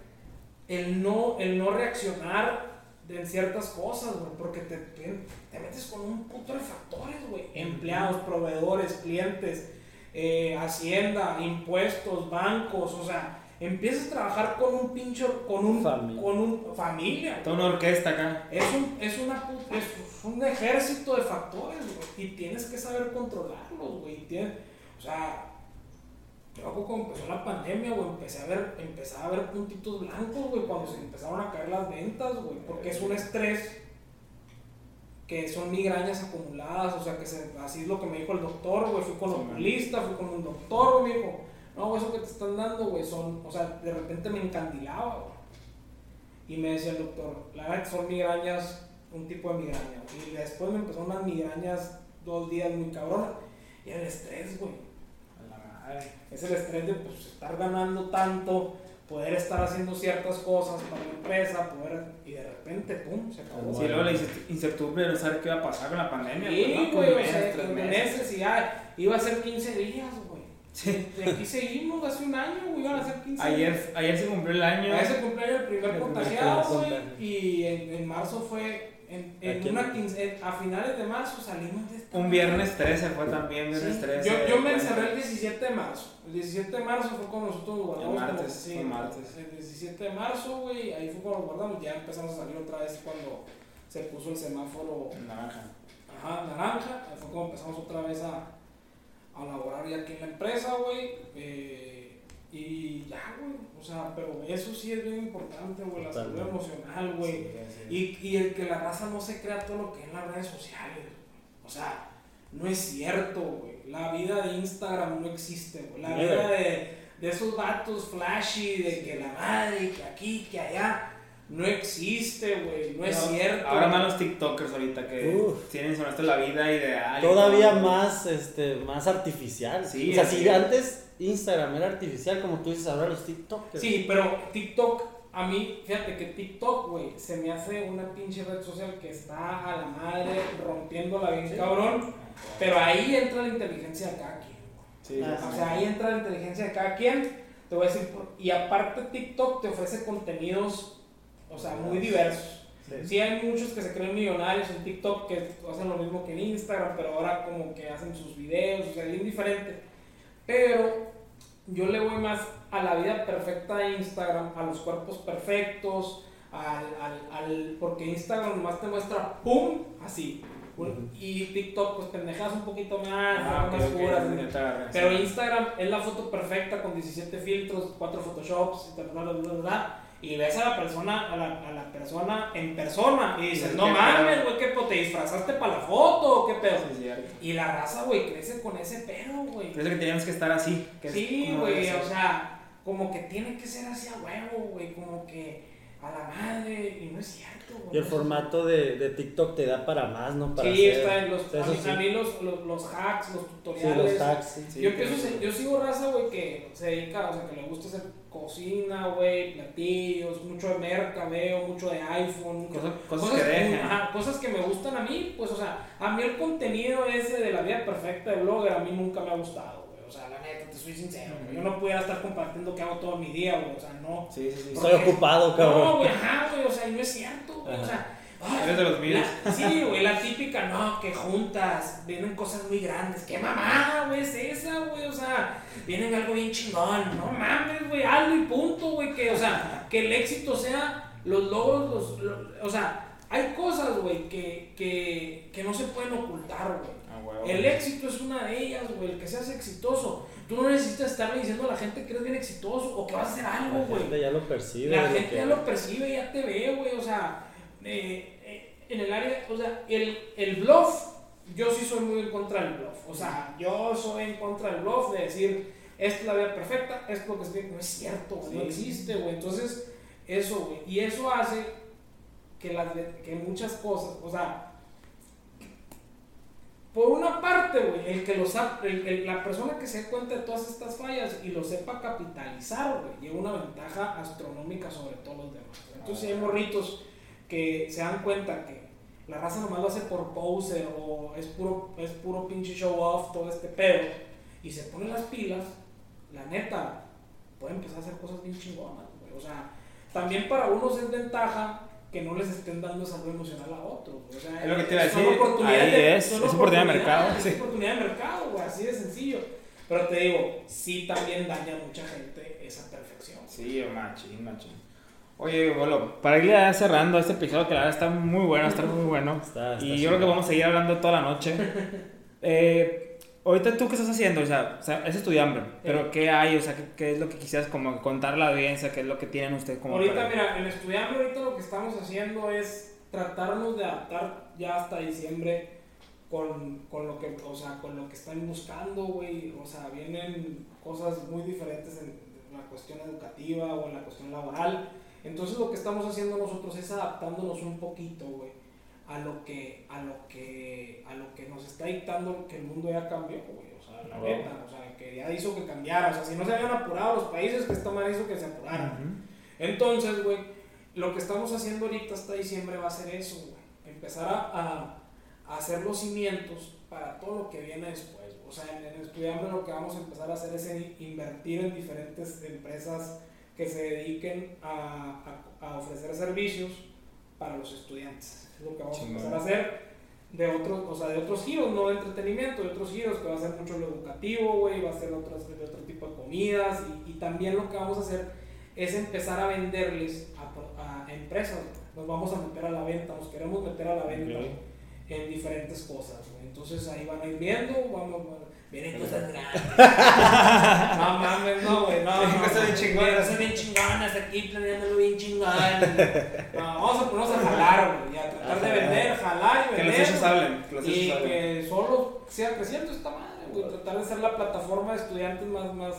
el no, el no reaccionar de ciertas cosas, güey, porque te, te, metes con un puto de factores, güey. Empleados, proveedores, clientes, eh, hacienda, impuestos, bancos, o sea empiezas a trabajar con un pincho, con un, Familia. con un familia. Toda una orquesta acá. Es un, es, una, es un ejército de factores, güey. Y tienes que saber controlarlos, güey. Tienes- O sea, yo cuando empezó la pandemia, güey, empecé a ver, empezaba a ver puntitos blancos, güey, cuando se empezaron a caer las ventas, güey. Porque es un estrés que son migrañas acumuladas, o sea, que se, así es lo que me dijo el doctor, güey. Fui con un oculista, fui con un doctor, güey, me dijo, no, eso que te están dando, güey, son, o sea, de repente me encandilaba, güey. Y me decía el doctor, la verdad que son migrañas, un tipo de migraña. Y después me empezaron unas migrañas dos días muy cabronas. Y el estrés, güey. Es el estrés de pues, estar ganando tanto, poder estar haciendo ciertas cosas para la empresa, poder. Y de repente, pum, se acabó. Sí, luego la incer- incertidumbre de no saber qué iba a pasar con la pandemia. pues, Sí, ¿no? güey, o sea, meses y ya iba a ser 15 días, güey. Sí. Aquí seguimos, hace un año, güey, iban a ser 15 días. Ayer, ayer se cumplió el año. A ese cumpleaños el primer El contagiado, güey. Y en, en marzo fue. En, en una quince- a finales de marzo salimos de esta Un viernes 13 fue también, viernes Sí. 13. Yo, yo me encerré el 17 de marzo. El 17 de marzo fue cuando nosotros nos guardamos. El como- martes, sí, fue martes. El 17 de marzo, güey, ahí fue cuando nos guardamos. Ya empezamos a salir otra vez cuando se puso el semáforo Naranja. ajá, naranja. Ahí fue cuando empezamos otra vez a, a laborar ya aquí en la empresa, güey. Eh, y ya, güey. O sea, pero eso sí es bien importante, güey. La salud emocional, güey. Y, y el que la raza no se crea todo lo que es las redes sociales. güey. O sea, no es cierto, güey. La vida de Instagram no existe, güey. La vida de, de esos vatos flashy, de que la madre, que aquí, que allá, no existe, güey. No es cierto. Ahora más los TikTokers ahorita que Uf. tienen sobre esto la vida ideal. Todavía todo. más, este, más artificial. Sí, o sea, si es. antes Instagram era artificial, como tú dices ahora los TikTokers. Sí, pero TikTok, a mí, fíjate que TikTok, güey, se me hace una pinche red social que está a la madre rompiéndola bien Sí. cabrón. Pero ahí entra la inteligencia de cada quien. Sí, Ah, sí, O sí. sea, ahí entra la inteligencia de cada quien. Te voy a decir, por- y aparte TikTok te ofrece contenidos, o sea, muy diversos. Sí. Sí hay muchos que se creen millonarios en TikTok que hacen lo mismo que en Instagram, pero ahora como que hacen sus videos, o sea, bien diferente. Pero yo le voy más a la vida perfecta de Instagram, a los cuerpos perfectos, al, al, al- porque Instagram nomás te muestra ¡pum! así. Ujú. Y TikTok pues pendejas un poquito más, Ah, más ok, ok, puras, ya te agarré, pero. Instagram es la foto perfecta con 17 filtros, 4 photoshops, bla, bla, bla, bla, y ves a la persona, a la, a la persona en persona y dices, Sí, no mames, pedo". güey, ¿qué pedo? ¿Te disfrazaste para la foto o qué pedo? Sí. Y la raza, güey, crece con ese pedo, güey. Parece que teníamos que estar así. que Sí, güey, o sea, como que tiene que ser así a huevo, güey, como que a la madre, y no es cierto, güey. Y el formato de, de TikTok te da para más, ¿no? Para Sí, hacer- está en los, Eso a mí, sí. a mí los, los, los hacks, los Sí, tutoriales. los tags, sí. Sí, yo, que- pienso, yo sigo raza, güey, que se dedica, o sea, que le gusta hacer cocina, güey, platillos, mucho de mercadeo, mucho de iPhone. Cosas, cosas que dejan. ajá, cosas que me gustan a mí, pues, o sea, a mí el contenido ese de la vida perfecta de blogger a mí nunca me ha gustado, güey. O sea, la neta, te soy sincero. Yo no pudiera estar compartiendo qué hago todo mi día, güey. O sea, no. Sí, sí, sí. Estoy ocupado, No, cabrón. güey, ajá, güey, o sea, y no es cierto, güey. O sea, Eres de los míos. la- sí, güey, la típica, no, que juntas, vienen cosas muy grandes. ¿Qué mamada, güey, es esa, güey? O sea, vienen algo bien chingón. No mames, güey, algo y punto, güey. Que, o sea, que el éxito sea los logros, los, lo- o sea, hay cosas, güey, que, que, que no se pueden ocultar, güey. Ah, huevo. El éxito es una de ellas, güey, el que seas exitoso. Tú no necesitas estarle diciendo a la gente que eres bien exitoso o que vas a hacer algo, La güey. gente ya lo percibe. La gente que- ya lo percibe, ya te ve, güey. O sea, eh, en el área, o sea, el, el bluff, yo sí soy muy en contra del bluff. O sea, yo soy en contra del bluff de decir, esta es la vida perfecta, esto es lo que estoy. No es cierto, no existe, güey. Entonces, eso, güey. Y eso hace que, las, que muchas cosas, o sea, por una parte, güey, el que lo sap- el- el- la persona que se dé cuenta de todas estas fallas y lo sepa capitalizar, güey, lleva una ventaja astronómica sobre todos los demás. Entonces hay morritos que se dan cuenta que la raza nomás lo hace por poser o es puro, es puro pinche show off, todo este pedo, y se ponen las pilas, la neta, puede empezar a hacer cosas bien chingonas, güey. O sea, también para unos es ventaja que no les estén dando salud emocional a otros. O sea, Es lo que te iba a decir, ahí de- es, es oportunidad de mercado, oportunidades, sí. Es oportunidad de mercado, güey, así de sencillo. Pero te digo, sí también daña a mucha gente esa perfección. Sí, machín, machín. Oye, bueno, para ir ya cerrando este episodio que la verdad está muy bueno, está muy bueno. Está- está y yo creo que vamos a seguir hablando toda la noche. [LAUGHS] Eh, ahorita tú qué estás haciendo, o sea, o sea es estudiante, pero ¿qué hay? O sea, ¿qué, qué es lo que quisieras como contar a la audiencia? ¿Qué es lo que tienen ustedes como ahorita, para- mira, en estudiando ahorita lo que estamos haciendo es tratarnos de adaptar ya hasta diciembre con, con lo que, o sea, con lo que están buscando, güey. O sea, vienen cosas muy diferentes en, en la cuestión educativa o en la cuestión laboral. Entonces lo que estamos haciendo nosotros es adaptándonos un poquito, güey, a lo que, a lo que, a lo que nos está dictando que el mundo ya cambió, güey. O sea, la Wow. neta, o sea, que ya hizo que cambiara. O sea, si no se habían apurado los países, que esta madre hizo que se apuraran. Entonces, güey, lo que estamos haciendo ahorita hasta diciembre va a ser eso, güey. Empezar a, a- hacer los cimientos para todo lo que viene después. O sea, en, en Estudiambre lo que vamos a empezar a hacer es en- invertir en diferentes empresas que se dediquen a, a- a ofrecer servicios para los estudiantes. Es lo que vamos a empezar a hacer de otros, o sea, de otros giros, no de entretenimiento, de otros giros, que va a ser mucho lo educativo, güey, va a ser otras, de otro tipo de comidas y, y también lo que vamos a hacer es empezar a venderles a, a empresas. Nos vamos a meter a la venta, nos queremos meter a la venta Ok. en diferentes cosas. güey. Entonces ahí van a ir viendo, vamos, vienen cosas grandes. [LAUGHS] no mames, no, güey, no, no. Cosas bien chingonas. Cosas bien chingonas aquí, planeándolo bien chingón. No, vamos a ponernos a jalar, güey, y a tratar de vender, jalar y Que vender. los hechos güey. hablen, que los Y hechos hablen. que solo siga creciendo esta madre, güey. Tratar de ser la plataforma de estudiantes más, más,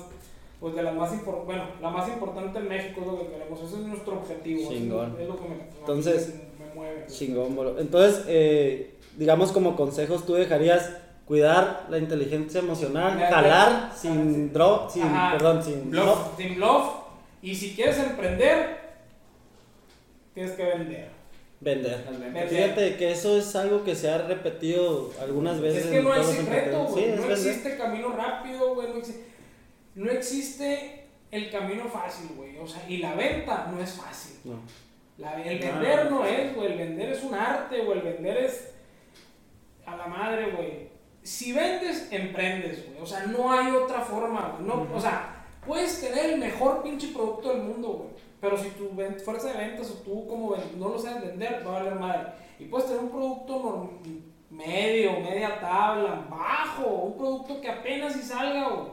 pues de las más importantes, bueno, la más importante en México es lo que queremos. Ese es nuestro objetivo. Chingón. Es lo que me, Entonces, me, me mueve. Chingón, bro. Entonces, eh, digamos como consejos, tú dejarías cuidar la inteligencia emocional, jalar sin drop, sin, Ajá. perdón, sin Bluff. Team Love. Y si quieres emprender, tienes que vender. vender. Vender. Fíjate que eso es algo que se ha repetido algunas veces. Es que no emprendedores. güey. Sí, no existe camino rápido, güey. No, exi- no existe el camino fácil, güey. O sea, y la venta no es fácil. No. La- el vender no, no no. es, güey. El vender es un arte, güey. El vender es a la madre, güey. Si vendes, emprendes, güey. O sea, no hay otra forma, güey. No, O sea, puedes tener el mejor pinche producto del mundo, güey. Pero si tu fuerza de ventas o tú como no lo sabes vender, va a valer madre. Y puedes tener un producto medio, media tabla, bajo, un producto que apenas si salga, güey.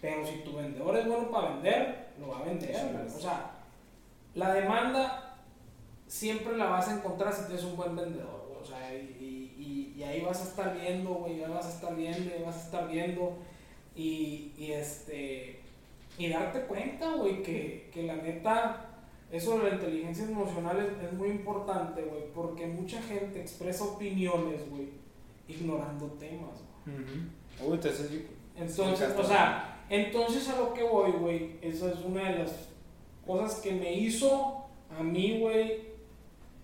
Pero si tu vendedor es bueno para vender, lo va a vender, Sí, güey. sí. O sea, la demanda siempre la vas a encontrar si tienes un buen vendedor, güey. O sea, y, y- y ahí vas a estar viendo, güey, ahí vas a estar viendo, y vas a estar viendo. Y, y este. Y darte cuenta, güey, que, que la neta. Eso de la inteligencia emocional es, es muy importante, güey, porque mucha gente expresa opiniones, güey, ignorando temas, güey. Ujú. Uy, entonces. Entonces, o sea, entonces a lo que voy, güey, esa es una de las cosas que me hizo a mí, güey.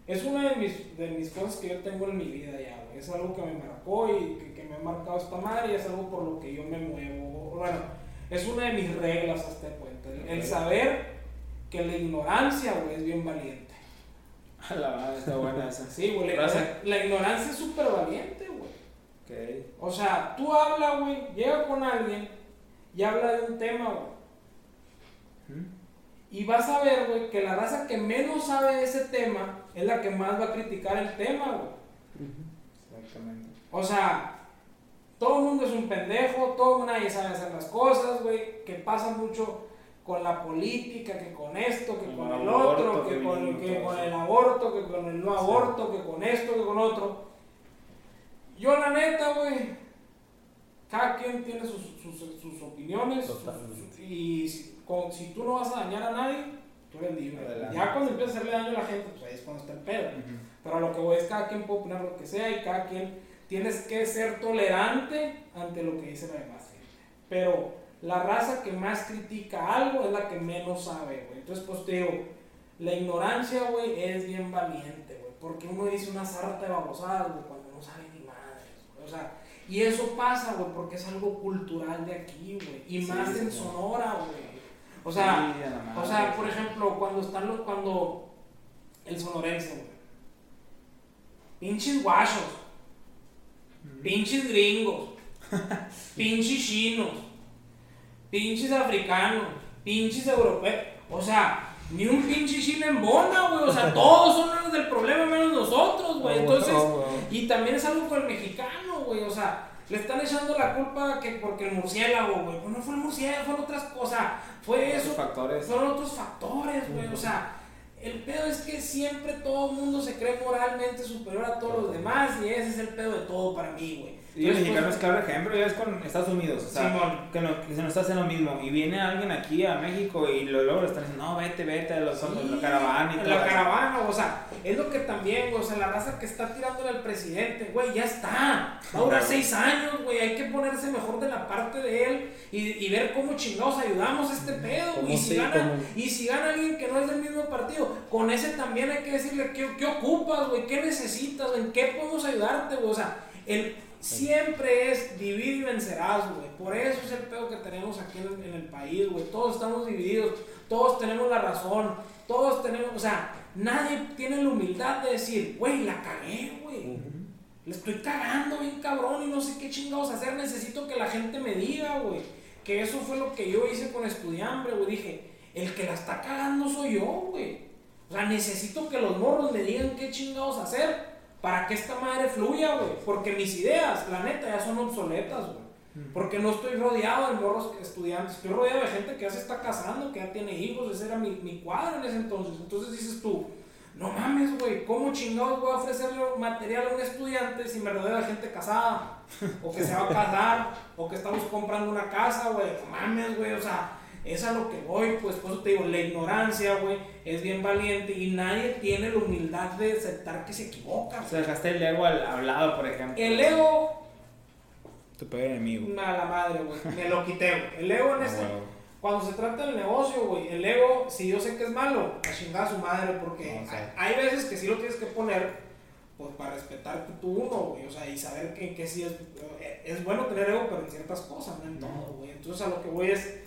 Es una de mis, de mis cosas que yo tengo en mi vida ya, güey. Es algo que me marcó y que, que me ha marcado esta madre y es algo por lo que yo me muevo. Bueno, es una de mis reglas hasta cuenta. El, el saber que la ignorancia, güey, es bien valiente. A la madre, está buena esa. Sí, güey, la, ignorancia es súper valiente, güey. Ok. O sea, tú habla, güey, llega con alguien y habla de un tema, güey. Y vas a ver, güey, que la raza que menos sabe de ese tema es la que más va a criticar el tema, güey. O sea, todo el mundo es un pendejo, todo nadie sabe hacer las cosas, güey. Que pasa mucho con la política, que con esto, que Con con el el aborto, otro, que con, feminismo, que con el aborto, que con el no Sí. aborto, que con esto, que con otro. Yo, la neta, güey, cada quien tiene sus, sus, sus opiniones. sus- y si, con- si tú no vas a dañar a nadie, tú eres libre. Adelante. Ya cuando empiezas a hacerle daño a la gente, pues ahí es cuando está el pedo. Pero a lo que voy es cada quien puede opinar lo que sea y cada quien tienes que ser tolerante ante lo que dice la demás gente. Pero la raza que más critica algo es la que menos sabe, güey. Entonces, pues te digo, la ignorancia, güey, es bien valiente, güey. Porque uno dice una sarta de babosadas, güey, cuando no sabe ni madres, güey. O sea, y eso pasa, güey, porque es algo cultural de aquí, güey. Y Sí, más sí, en sí. Sonora, güey. O sea, o sea, por ejemplo, cuando están los, cuando el sonorense, güey. Pinches guachos. Pinches gringos, [LAUGHS] pinches chinos, pinches africanos, pinches europeos. O sea, ni un pinche chile en bona, güey. O sea, [LAUGHS] todos son los del problema menos nosotros, güey. Entonces, y también es algo con el mexicano, güey. O sea, le están echando la culpa que porque el murciélago, güey. Pues no fue el murciélago, fueron otras cosas. Fue eso. factores. Fueron otros factores, güey. O sea, el pedo es que siempre todo el mundo se cree moralmente superior a todos los demás y ese es el pedo de todo para mí, güey. Y el mexicano es claro ejemplo, ya es con Estados Unidos, o sea, que, no, que, se nos está haciendo lo mismo. Y viene alguien aquí a México y lo, le están diciendo, no, vete, vete a los, la caravana y todo. La caravana, o sea, es lo que también, güey, o sea, la raza que está tirándole al presidente, güey, ya está. Va a durar seis años, güey, hay que ponerse mejor de la parte de él y, y ver cómo chingados ayudamos a este pedo. Y si, gana, y si gana alguien que no es del mismo partido, con ese también hay que decirle qué, qué ocupas, güey, qué necesitas, en qué podemos ayudarte, güey, o sea, el Siempre es dividir y vencerás, güey. Por eso es el pedo que tenemos aquí en, el país, güey. Todos estamos divididos, todos tenemos la razón, todos tenemos, o sea, nadie tiene la humildad de decir, güey, la cagué, güey. Le estoy cagando bien cabrón y no sé qué chingados hacer. Necesito que la gente me diga, güey. Que eso fue lo que yo hice con Estudiambre, güey. Dije, el que la está cagando soy yo, güey. O sea, necesito que los morros me digan qué chingados hacer para que esta madre fluya, güey. Porque mis ideas, la neta, ya son obsoletas, güey. Porque no estoy rodeado de morros estudiantes, estoy rodeado de gente que ya se está casando, que ya tiene hijos, ese era mi, mi cuadro en ese entonces. Entonces dices tú, no mames, güey, ¿cómo chingados voy a ofrecerle material a un estudiante si me rodeo de gente casada? O que se va a casar, o que estamos comprando una casa, güey, no mames, güey, o sea, es a lo que voy, pues por eso te digo, la ignorancia, güey, es bien valiente y nadie tiene la humildad de aceptar que se equivoca. O sea, dejaste el ego al, lado, por ejemplo. El ego... Tu peor enemigo. A la madre, güey, me lo quité, güey. El ego en este... Cuando se trata del negocio, güey, el ego, si yo sé que es malo, a chingar a su madre, porque hay, veces que sí lo tienes que poner, pues para respetar tu uno, güey, o sea, y saber que, que sí es, es bueno tener ego, pero en ciertas cosas, no en todo, güey. Entonces a lo que voy es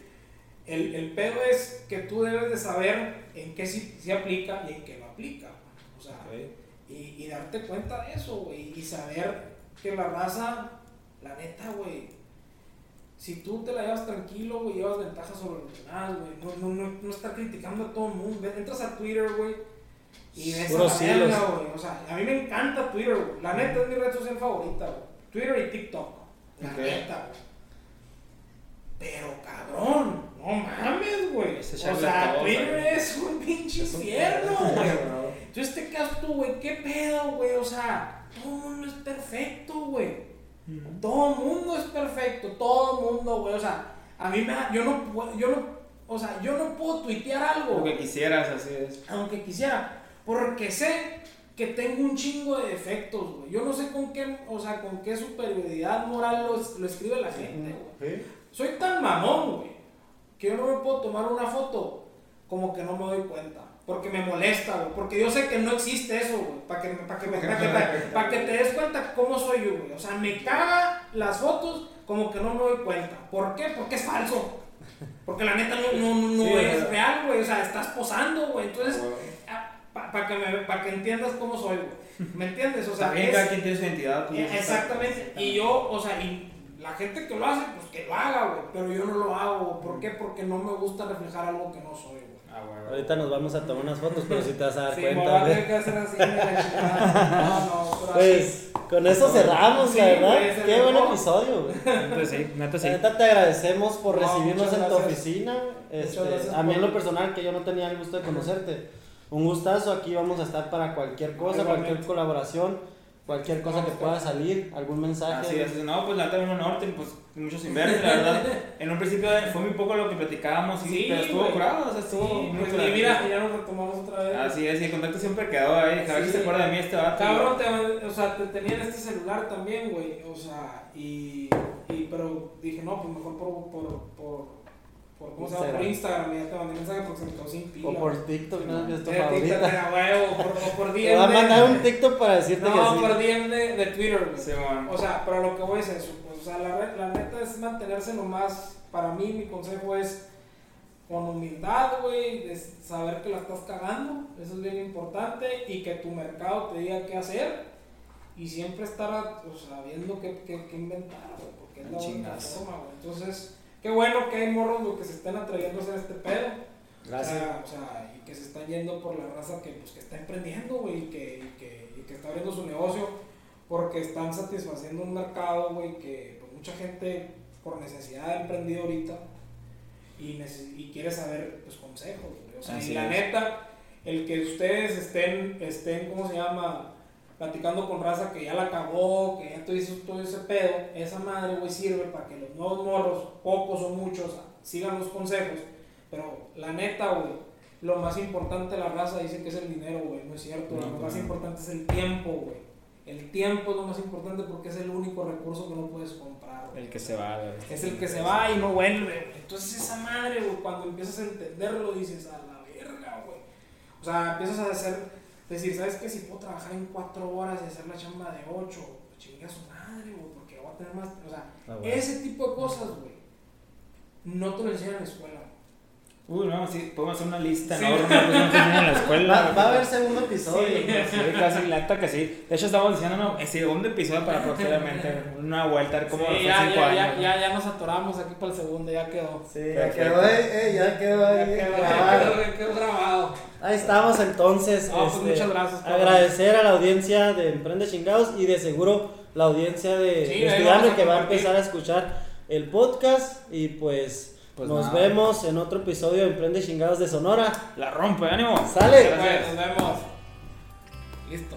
el, el, pedo es que tú debes de saber en qué sí, sí aplica y en qué no aplica. O sea, y, y, darte cuenta de eso, güey. Y saber que la raza, la neta, güey, si tú te la llevas tranquilo, güey, llevas ventaja sobre los demás, güey. No, no, no, no estar criticando a todo el mundo. Entras a Twitter, güey. Y ves a la güey. O sea, a mí me encanta Twitter, güey. La neta es mi red social favorita, güey. Twitter y TikTok. La neta, güey. Pero cabrón, no mames, güey. O sea, Twitter es un pinche infierno, güey. Entonces, este caso tú, güey, ¿qué pedo, güey? O sea, todo el mundo es perfecto, güey. Todo el mundo es perfecto, todo el mundo, güey. O sea, a mí me da, yo no puedo, yo no, o sea, yo no puedo tuitear algo. Aunque quisieras, así es. Aunque quisiera, porque sé que tengo un chingo de defectos, güey. Yo no sé con qué, o sea, con qué superioridad moral lo, lo escribe la gente, güey. Soy tan mamón, güey, que yo no me puedo tomar una foto como que no me doy cuenta. Porque me molesta, güey. Porque yo sé que no existe eso, güey. Para que, para que, para que, te des cuenta cómo soy yo, güey. O sea, me caga las fotos como que no me doy cuenta. ¿Por qué? Porque es falso. Porque la neta no, no, no es real, güey. O sea, estás posando, güey. Entonces, ah, para que, me, que entiendas cómo soy, güey. ¿Me entiendes? O sea, También cada quien tiene su identidad. Exactamente. Y yo, o sea, y la gente que lo hace, pues que lo haga, güey. Pero yo no lo hago. ¿Por qué? Porque no me gusta reflejar algo que no soy, güey. Ah, bueno. Ahorita nos vamos a tomar unas fotos, pero si te vas a dar sí, cuenta. Me va a tener que hacer así, No, no, pero Pues con eso cerramos, la verdad. Qué buen episodio, güey. Pues sí, neta sí. Neta te agradecemos por recibirnos en tu oficina. Este, a mí en lo personal, que yo no tenía el gusto de conocerte. Un gustazo, aquí vamos a estar para cualquier cosa, cualquier colaboración cualquier cosa que pueda salir, algún mensaje. Así es, no, pues la tengo norte, pues muchos inversos, la verdad. [LAUGHS] En un principio fue muy poco lo que platicábamos, sí, pero estuvo curado, o sea, estuvo sí, muy pues, Y mira, ya nos retomamos otra vez. Así es, y el contacto siempre quedó ahí, cada vez que se acuerda de mí este vato. Cabrón, te, o sea, te tenía en este celular también, güey, o sea, y, y, pero dije, no, pues mejor por, por, por por, ¿cómo se llama? por Instagram, ya te mandé mensaje porque se me quedó sin pila. O por TikTok, no es tu favorita. TikTok huevo, por, o por DM. [LAUGHS] Te va a mandar un TikTok para decirte no, que sí. No, por DM de, de Twitter. Sí, o sea, pero lo que voy es eso. Pues, o sea, la, la neta es mantenerse nomás. Para mí, mi consejo es con humildad, güey, de saber que la estás cagando. Eso es bien importante. Y que tu mercado te diga qué hacer. Y siempre estar o sea, viendo qué, qué, qué inventar, güey. Porque es la única forma, güey. Entonces qué bueno que hay morros que se están atreviendo a hacer este pedo. Gracias. O sea, o sea, y que se están yendo por la raza que, pues, que está emprendiendo, güey, y que, y que, y que está abriendo su negocio porque están satisfaciendo un mercado, güey, que pues, mucha gente por necesidad ha emprendido ahorita y, y quiere saber, pues, consejos, güey. O sea, Así y la es. neta, el que ustedes estén, estén, ¿cómo se llama? Platicando con raza que ya la acabó, que ya tú hizo todo ese pedo, esa madre, güey, sirve para que los nuevos morros, pocos o muchos, sigan los consejos. Pero la neta, güey, lo más importante la raza dice que es el dinero, güey, no es cierto. No, lo más no. importante es el tiempo, güey. El tiempo es lo más importante porque es el único recurso que no puedes comprar, güey. El que se va, güey. Es el que se va y no vuelve. güey. Entonces esa madre, güey, cuando empiezas a entenderlo, dices, a la verga, güey. O sea, empiezas a hacer, decir, ¿sabes qué? Si puedo trabajar en cuatro horas y hacer la chamba de ocho, pues chingue a su madre, güey, porque voy a tener más... O sea, Ah, bueno. ese tipo de cosas, güey, no te lo enseñan en la escuela. Uy, no, sí, podemos hacer una lista Sí. enorme, pues no en la escuela. [LAUGHS] Va, va a haber segundo episodio. Sí. Sí, casi que sí. De hecho, estamos diciendo no, el segundo episodio para posteriormente una vuelta, a ver cómo Sí, ya, cinco ya, años. ya, ya, ya nos atoramos aquí para el segundo, ya quedó. Sí, ya quedó, eh, eh, ya quedó ahí. Ya quedó, grabado. ya quedó, ya quedó grabado. Ahí estamos entonces. Pues, este, muchas gracias, cabrón. Agradecer a la audiencia de Emprende Chingados y de seguro la audiencia de, Sí, de que va a empezar a escuchar el podcast. Y pues, Pues nos nada. vemos en otro episodio de Emprende Chingados de Sonora. La rompe, ánimo. Sale. Gracias. Nos vemos. Listo.